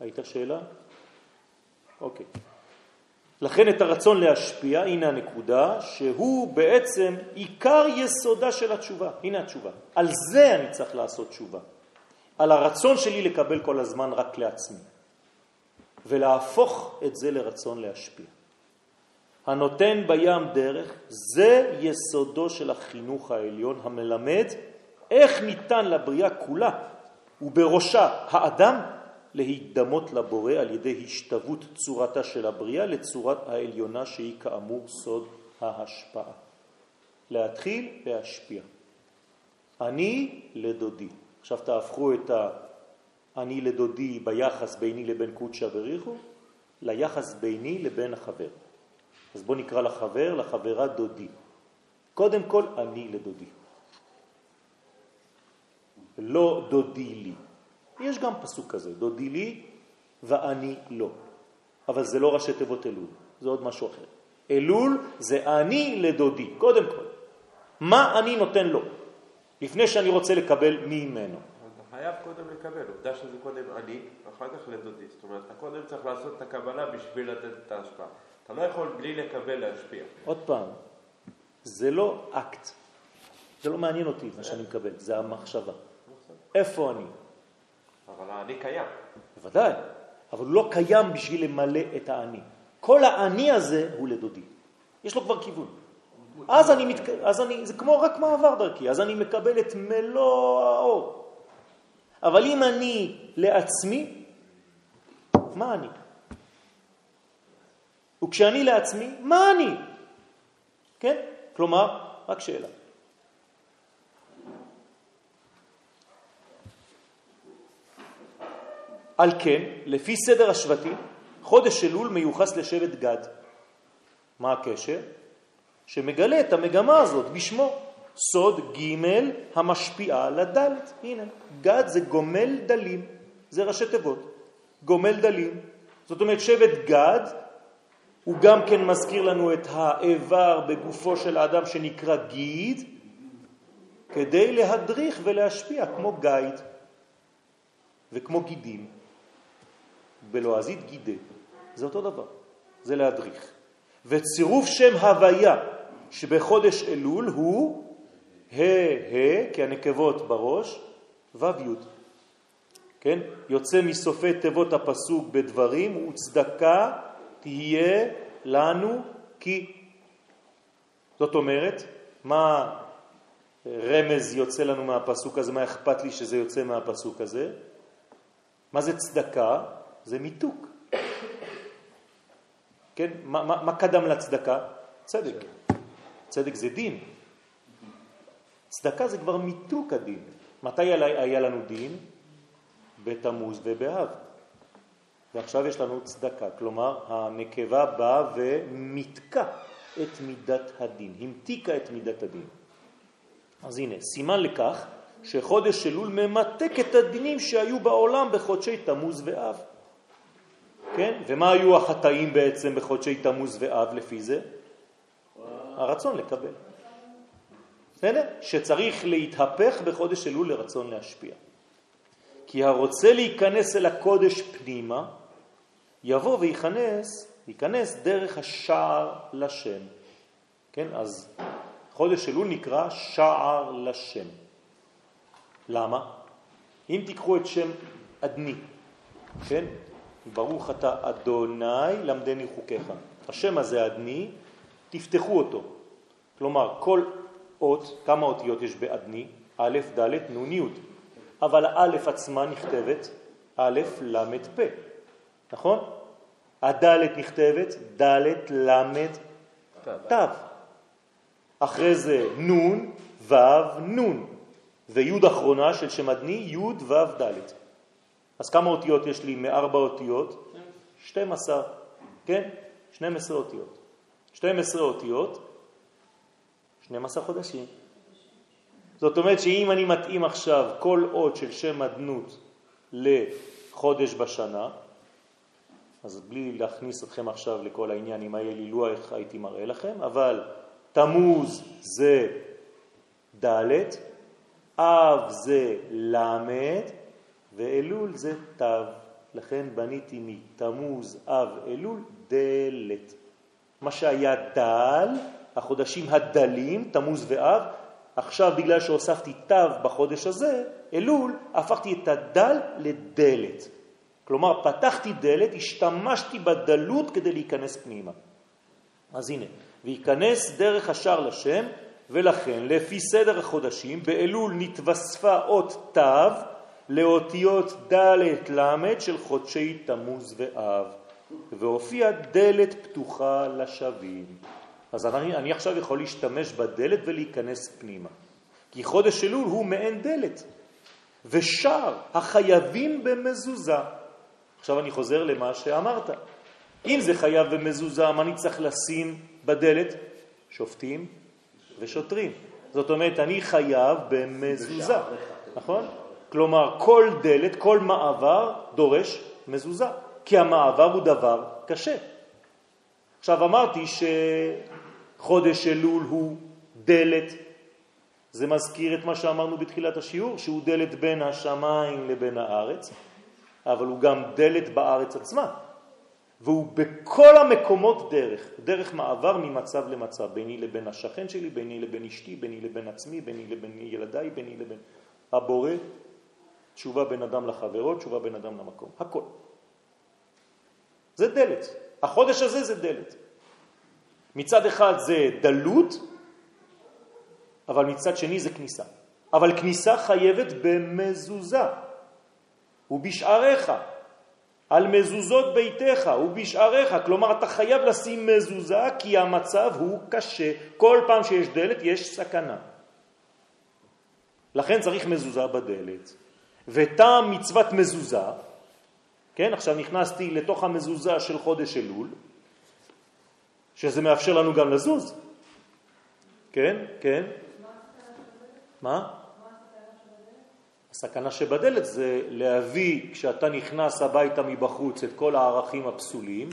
הייתה שאלה? אוקיי. לכן את הרצון להשפיע, הנה הנקודה, שהוא בעצם עיקר יסודה של התשובה. הנה התשובה. על זה אני צריך לעשות תשובה. על הרצון שלי לקבל כל הזמן רק לעצמי. ולהפוך את זה לרצון להשפיע. הנותן בים דרך, זה יסודו של החינוך העליון המלמד איך ניתן לבריאה כולה, ובראשה האדם, להידמות לבורא על ידי השתוות צורתה של הבריאה לצורת העליונה שהיא כאמור סוד ההשפעה. להתחיל להשפיע. אני לדודי. עכשיו תהפכו את ה"אני לדודי" ביחס ביני לבין קודשא בריחו ליחס ביני לבין החבר. אז בוא נקרא לחבר, לחברה דודי. קודם כל, אני לדודי. לא דודי לי. יש גם פסוק כזה, דודי לי ואני לא. אבל זה לא ראשי תיבות אלול, זה עוד משהו אחר. אלול זה אני לדודי, קודם כל. מה אני נותן לו, לפני שאני רוצה לקבל ממנו. חייב קודם לקבל, עובדה שזה קודם אני, ואחר כך לדודי. זאת אומרת, אתה קודם צריך לעשות את הקבלה בשביל לתת את ההשפעה. אתה לא יכול בלי לקבל להשפיע. עוד פעם, זה לא אקט. זה לא מעניין אותי מה שאני מקבל, זה המחשבה. איפה אני? אבל האני קיים. בוודאי, אבל הוא לא קיים בשביל למלא את האני. כל האני הזה הוא לדודי. יש לו כבר כיוון. אז אני, מת... אז אני, זה כמו רק מעבר דרכי, אז אני מקבל את מלוא האור. אבל אם אני לעצמי, מה אני? וכשאני לעצמי, מה אני? כן? כלומר, רק שאלה. על כן, לפי סדר השבטי, חודש אלול מיוחס לשבט גד. מה הקשר? שמגלה את המגמה הזאת בשמו, סוד ג' המשפיעה לדלת. הנה, גד זה גומל דלים, זה ראשי תיבות, גומל דלים. זאת אומרת, שבט גד הוא גם כן מזכיר לנו את האיבר בגופו של האדם שנקרא גיד, כדי להדריך ולהשפיע כמו גייד וכמו גידים. בלועזית גידה, זה אותו דבר, זה להדריך. וצירוף שם הוויה שבחודש אלול הוא ה' כי הנקבות בראש, ו' י'. כן? יוצא מסופי תיבות הפסוק בדברים, וצדקה תהיה לנו כי. זאת אומרת, מה רמז יוצא לנו מהפסוק הזה, מה אכפת לי שזה יוצא מהפסוק הזה? מה זה צדקה? זה מיתוק. כן? מה, מה, מה קדם לצדקה? צדק. צדק זה דין. צדקה זה כבר מיתוק הדין. מתי היה לנו דין? בתמוז ובאב. ועכשיו יש לנו צדקה, כלומר הנקבה באה ומתקה את מידת הדין, המתיקה את מידת הדין. אז הנה, סימן לכך שחודש אלול ממתק את הדינים שהיו בעולם בחודשי תמוז ואב. כן? ומה היו החטאים בעצם בחודשי תמוז ואב לפי זה? הרצון לקבל. בסדר? שצריך להתהפך בחודש אלול לרצון להשפיע. כי הרוצה להיכנס אל הקודש פנימה, יבוא וייכנס, ייכנס דרך השער לשם. כן? אז חודש אלול נקרא שער לשם. למה? אם תיקחו את שם אדני, כן? ברוך אתה אדוני למדני חוקיך. השם הזה אדני, תפתחו אותו. כלומר, כל אות, כמה אותיות יש באדני? א', ד', נ', י'. אבל האלף עצמה נכתבת א', ל', פ'. נכון? הדלת נכתבת דלת למד תו. אחרי זה נון, וו, נון. ויוד אחרונה של שם אדני, יוד, וו, דלת. אז כמה אותיות יש לי מארבע אותיות? 12, כן? 12 אותיות. 12 אותיות, 12 חודשים. זאת אומרת שאם אני מתאים עכשיו כל אות של שם אדנות לחודש בשנה, אז בלי להכניס אתכם עכשיו לכל העניין, אם היה לי לוח הייתי מראה לכם, אבל תמוז זה ד', אב זה למד, ואלול זה תו. לכן בניתי מתמוז, אב, אלול, דלת. מה שהיה דל, החודשים הדלים, תמוז ואב, עכשיו בגלל שהוספתי תו בחודש הזה, אלול, הפכתי את הדל לדלת. כלומר, פתחתי דלת, השתמשתי בדלות כדי להיכנס פנימה. אז הנה, וייכנס דרך השער לשם, ולכן, לפי סדר החודשים, באלול נתווספה אות תו לאותיות ד' ל' של חודשי תמוז ואב, והופיעה דלת פתוחה לשווים. אז אני, אני עכשיו יכול להשתמש בדלת ולהיכנס פנימה. כי חודש אלול הוא מעין דלת, ושאר החייבים במזוזה. עכשיו אני חוזר למה שאמרת. אם זה חייב במזוזה, מה אני צריך לשים בדלת? שופטים ושוטרים. זאת אומרת, אני חייב במזוזה, נכון? כלומר, כל דלת, כל מעבר דורש מזוזה, כי המעבר הוא דבר קשה. עכשיו אמרתי שחודש אלול הוא דלת, זה מזכיר את מה שאמרנו בתחילת השיעור, שהוא דלת בין השמיים לבין הארץ, אבל הוא גם דלת בארץ עצמה, והוא בכל המקומות דרך, דרך מעבר ממצב למצב, ביני לבין השכן שלי, ביני לבין אשתי, ביני לבין עצמי, ביני לבין ילדיי, ביני לבין הבורא, תשובה בין אדם לחברו, תשובה בין אדם למקום, הכל. זה דלת. החודש הזה זה דלת. מצד אחד זה דלות, אבל מצד שני זה כניסה. אבל כניסה חייבת במזוזה ובשעריך, על מזוזות ביתך ובשעריך, כלומר אתה חייב לשים מזוזה כי המצב הוא קשה, כל פעם שיש דלת יש סכנה. לכן צריך מזוזה בדלת. וטעם מצוות מזוזה, כן, עכשיו נכנסתי לתוך המזוזה של חודש אלול, שזה מאפשר לנו גם לזוז. כן, כן. מה? הסכנה שבדלת זה להביא, כשאתה נכנס הביתה מבחוץ, את כל הערכים הפסולים,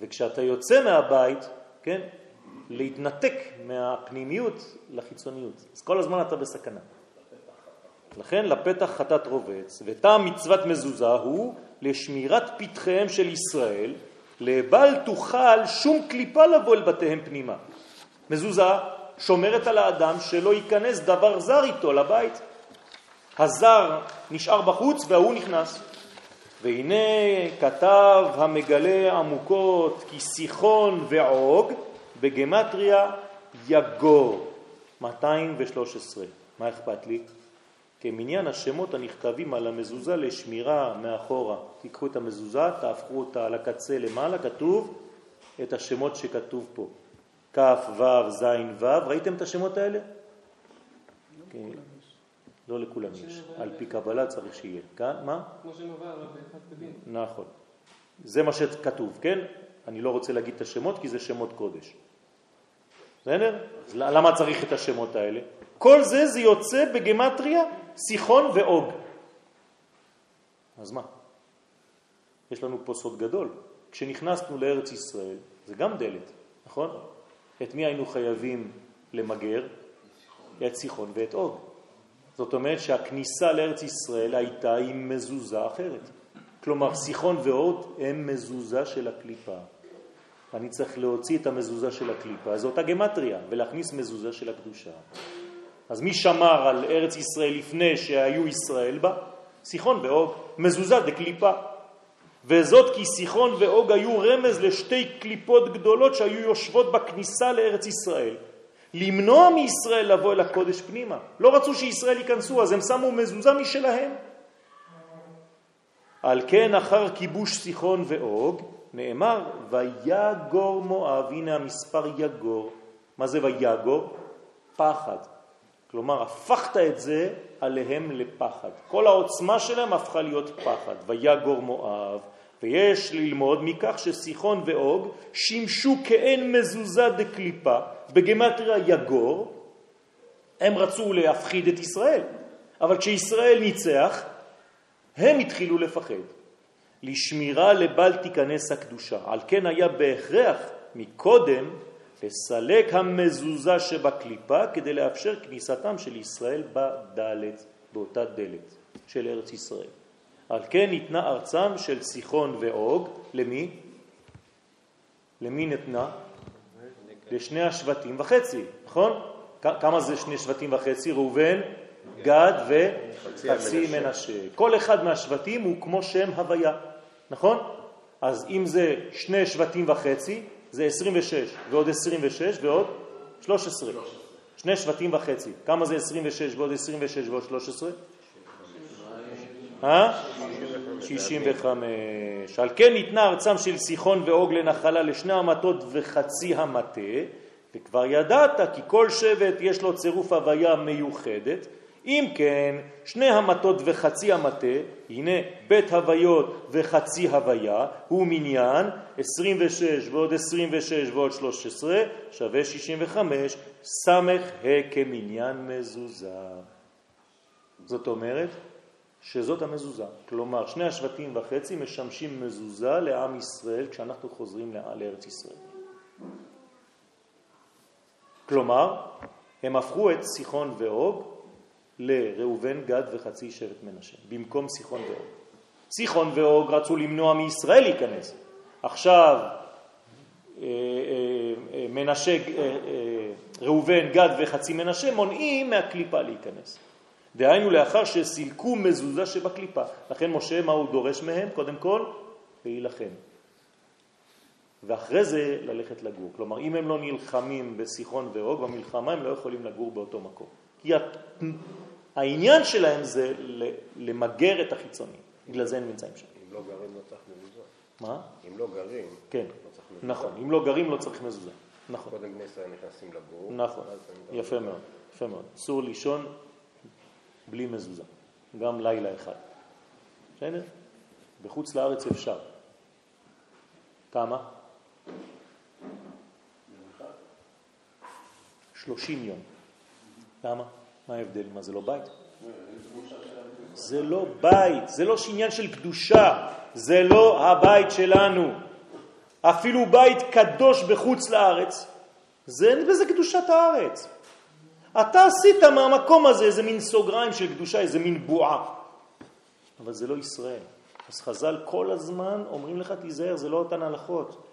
וכשאתה יוצא מהבית, כן, להתנתק מהפנימיות לחיצוניות. אז כל הזמן אתה בסכנה. לכן לפתח חטאת רובץ, וטעם מצוות מזוזה הוא לשמירת פתחיהם של ישראל, לבל תוכל שום קליפה לבוא אל בתיהם פנימה. מזוזה שומרת על האדם שלא ייכנס דבר זר איתו לבית. הזר נשאר בחוץ והוא נכנס. והנה כתב המגלה עמוקות כי סיחון ועוג בגמטריה יגור 213. מה אכפת לי? כמניין השמות הנכתבים על המזוזה לשמירה מאחורה. תיקחו את המזוזה, תהפכו אותה על הקצה למעלה, כתוב את השמות שכתוב פה. כ', ו', ז', ו', ראיתם את השמות האלה? כן. לא לכולם יש. על פי קבלה צריך שיהיה. כאן, מה? כמו שנובע באחד בדין. נכון. זה מה שכתוב, כן? אני לא רוצה להגיד את השמות כי זה שמות קודש. בסדר? למה צריך את השמות האלה? כל זה זה יוצא בגמטריה סיחון ואוג. אז מה? יש לנו פה סוד גדול. כשנכנסנו לארץ ישראל, זה גם דלת, נכון? את מי היינו חייבים למגר? את סיחון ואת אוג. זאת אומרת שהכניסה לארץ ישראל הייתה עם מזוזה אחרת. כלומר, סיחון ואוג הם מזוזה של הקליפה. אני צריך להוציא את המזוזה של הקליפה, זו אותה גמטריה, ולהכניס מזוזה של הקדושה. אז מי שמר על ארץ ישראל לפני שהיו ישראל בה? סיחון ואוג, מזוזה דקליפה. וזאת כי סיחון ואוג היו רמז לשתי קליפות גדולות שהיו יושבות בכניסה לארץ ישראל. למנוע מישראל לבוא אל הקודש פנימה. לא רצו שישראל ייכנסו, אז הם שמו מזוזה משלהם. על כן אחר כיבוש סיחון ואוג נאמר ויגור מואב, הנה המספר יגור. מה זה ויגור? פחד. כלומר, הפכת את זה עליהם לפחד. כל העוצמה שלהם הפכה להיות פחד. ויגור מואב, ויש ללמוד מכך שסיחון ואוג שימשו כאין מזוזה דקליפה, בגמטריה יגור, הם רצו להפחיד את ישראל, אבל כשישראל ניצח, הם התחילו לפחד. לשמירה לבל תיכנס הקדושה. על כן היה בהכרח מקודם לסלק המזוזה שבקליפה כדי לאפשר כניסתם של ישראל בדלת, באותה דלת של ארץ ישראל. על כן ניתנה ארצם של סיחון ואוג, למי? למי נתנה? לשני השבטים וחצי, נכון? כמה זה שני שבטים וחצי? ראובן, גד וחצי מנשה. כל אחד מהשבטים הוא כמו שם הוויה, נכון? אז אם זה שני שבטים וחצי, זה 26, ועוד 26 ועוד 13. שני שבטים וחצי. כמה זה 26 ועוד 26 ועוד 13? אה? 65. על כן ניתנה ארצם של סיחון ואוג לנחלה לשני המטות וחצי המטה, וכבר ידעת כי כל שבט יש לו צירוף הוויה מיוחדת, אם כן, שני המטות וחצי המטה, הנה בית הוויות וחצי הוויה, הוא מניין 26 ועוד 26 ועוד 13 שווה 65, סמך ה' כמניין מזוזה. זאת אומרת שזאת המזוזה. כלומר, שני השבטים וחצי משמשים מזוזה לעם ישראל כשאנחנו חוזרים לארץ ישראל. כלומר, הם הפכו את סיחון ואוג לראובן, גד וחצי שבט מנשה, במקום סיחון ואוג. סיחון ואוג רצו למנוע מישראל להיכנס. עכשיו אה, אה, אה, מנשה, ראובן, גד וחצי מנשה מונעים מהקליפה להיכנס. דהיינו לאחר שסילקו מזוזה שבקליפה. לכן משה, מה הוא דורש מהם? קודם כל, להילחם. ואחרי זה ללכת לגור. כלומר, אם הם לא נלחמים בסיחון ואוג, במלחמה הם לא יכולים לגור באותו מקום. כי העניין שלהם זה למגר את החיצונים, בגלל זה הם נמצאים שם. אם לא גרים לא צריך מזוזה. מה? אם לא גרים, כן, לא צריך מזוזה. נכון, אם לא גרים לא צריך מזוזה. נכון, קודם בני ישראל נכנסים לגור. נכון, יפה מאוד, יפה מאוד. אסור לישון בלי מזוזה, גם לילה אחד. בסדר? בחוץ לארץ אפשר. כמה? 30 יום. למה? מה ההבדל? מה זה לא בית? זה לא בית, זה לא עניין של קדושה, זה לא הבית שלנו. אפילו בית קדוש בחוץ לארץ, זה אין בזה קדושת הארץ. אתה עשית מהמקום הזה איזה מין סוגריים של קדושה, איזה מין בועה. אבל זה לא ישראל. אז חז"ל כל הזמן אומרים לך תיזהר, זה לא אותן הלכות.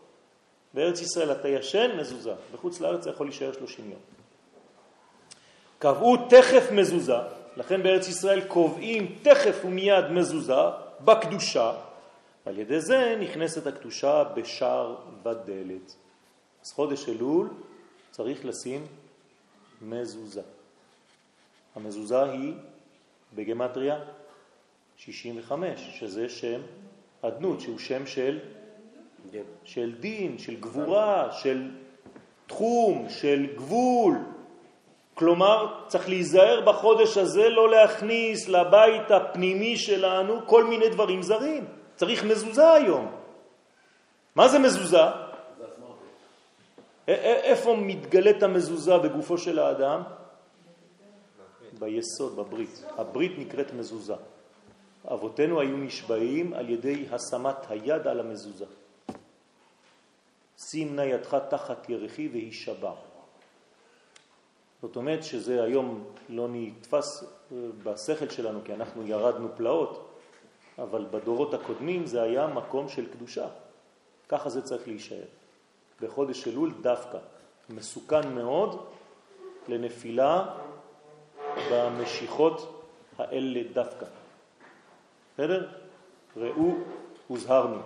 בארץ ישראל אתה ישן, מזוזה. בחוץ לארץ זה יכול להישאר 30 יום. קבעו תכף מזוזה, לכן בארץ ישראל קובעים תכף ומיד מזוזה בקדושה, על ידי זה נכנסת הקדושה בשער ודלת. אז חודש אלול צריך לשים מזוזה. המזוזה היא בגמטריה 65, שזה שם אדנות, שהוא שם של, של דין, של גבורה, של תחום, של גבול. כלומר, צריך להיזהר בחודש הזה לא להכניס לבית הפנימי שלנו כל מיני דברים זרים. צריך מזוזה היום. מה זה מזוזה? איפה מתגלית המזוזה בגופו של האדם? ביסוד, בברית. הברית נקראת מזוזה. אבותינו היו נשבעים על ידי השמת היד על המזוזה. שים נא ידך תחת ירחי והישבע. זאת אומרת שזה היום לא נתפס אה, בשכל שלנו כי אנחנו ירדנו פלאות, אבל בדורות הקודמים זה היה מקום של קדושה. ככה זה צריך להישאר. בחודש אלול דווקא. מסוכן מאוד לנפילה במשיכות האלה דווקא. בסדר? ראו, הוזהרנו.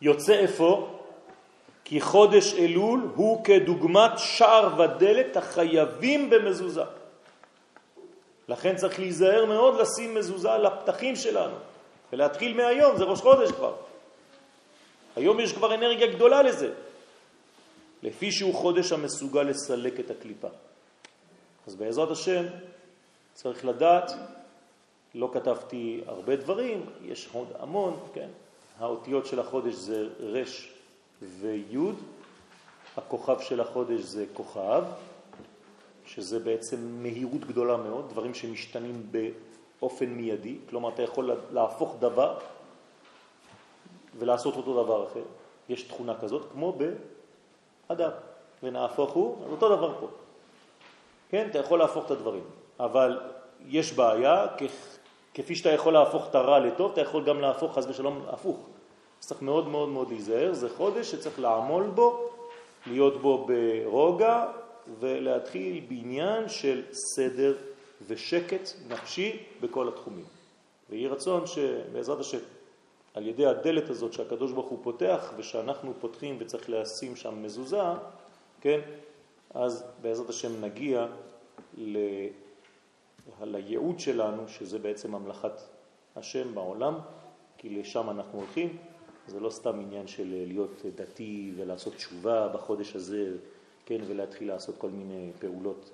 יוצא אפוא כי חודש אלול הוא כדוגמת שער ודלת החייבים במזוזה. לכן צריך להיזהר מאוד לשים מזוזה על הפתחים שלנו, ולהתחיל מהיום, זה ראש חודש כבר. היום יש כבר אנרגיה גדולה לזה, לפי שהוא חודש המסוגל לסלק את הקליפה. אז בעזרת השם צריך לדעת, לא כתבתי הרבה דברים, יש עוד המון, כן? האותיות של החודש זה רש ויוד, הכוכב של החודש זה כוכב, שזה בעצם מהירות גדולה מאוד, דברים שמשתנים באופן מיידי, כלומר אתה יכול להפוך דבר ולעשות אותו דבר אחר. יש תכונה כזאת כמו באדם, ונהפוך הוא, אז אותו דבר פה. כן, אתה יכול להפוך את הדברים, אבל יש בעיה, כפי שאתה יכול להפוך את הרע לטוב, אתה יכול גם להפוך חס ושלום הפוך. אז צריך מאוד מאוד מאוד להיזהר, זה חודש שצריך לעמול בו, להיות בו ברוגע ולהתחיל בעניין של סדר ושקט נפשי בכל התחומים. ויהי רצון שבעזרת השם, על ידי הדלת הזאת שהקדוש ברוך הוא פותח ושאנחנו פותחים וצריך לשים שם מזוזה, כן, אז בעזרת השם נגיע ל... לייעוד שלנו, שזה בעצם המלאכת השם בעולם, כי לשם אנחנו הולכים. זה לא סתם עניין של להיות דתי ולעשות תשובה בחודש הזה, כן, ולהתחיל לעשות כל מיני פעולות.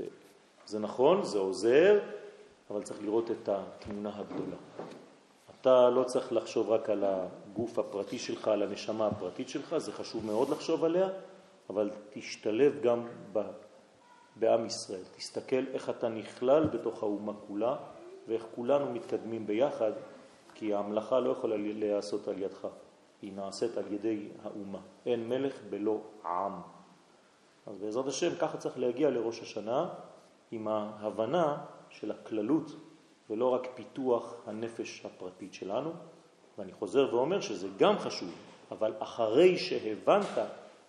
זה נכון, זה עוזר, אבל צריך לראות את התמונה הגדולה. אתה לא צריך לחשוב רק על הגוף הפרטי שלך, על הנשמה הפרטית שלך, זה חשוב מאוד לחשוב עליה, אבל תשתלב גם ב, בעם ישראל. תסתכל איך אתה נכלל בתוך האומה כולה ואיך כולנו מתקדמים ביחד, כי המלאכה לא יכולה להיעשות על ידך. היא נעשית על ידי האומה. אין מלך בלא עם. אז בעזרת השם ככה צריך להגיע לראש השנה עם ההבנה של הכללות ולא רק פיתוח הנפש הפרטית שלנו. ואני חוזר ואומר שזה גם חשוב, אבל אחרי שהבנת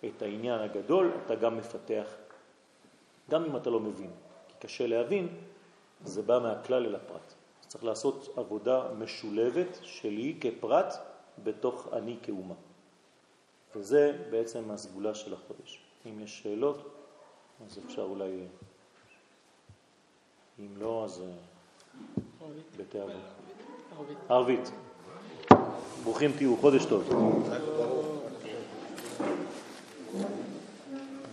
את העניין הגדול, אתה גם מפתח, גם אם אתה לא מבין. כי קשה להבין, זה בא מהכלל אל הפרט. צריך לעשות עבודה משולבת שלי כפרט בתוך אני כאומה. וזה בעצם הסגולה של החודש. אם יש שאלות, אז אפשר אולי... אם לא, אז בתאווה. ערבית. ברוכים תהיו, חודש טוב.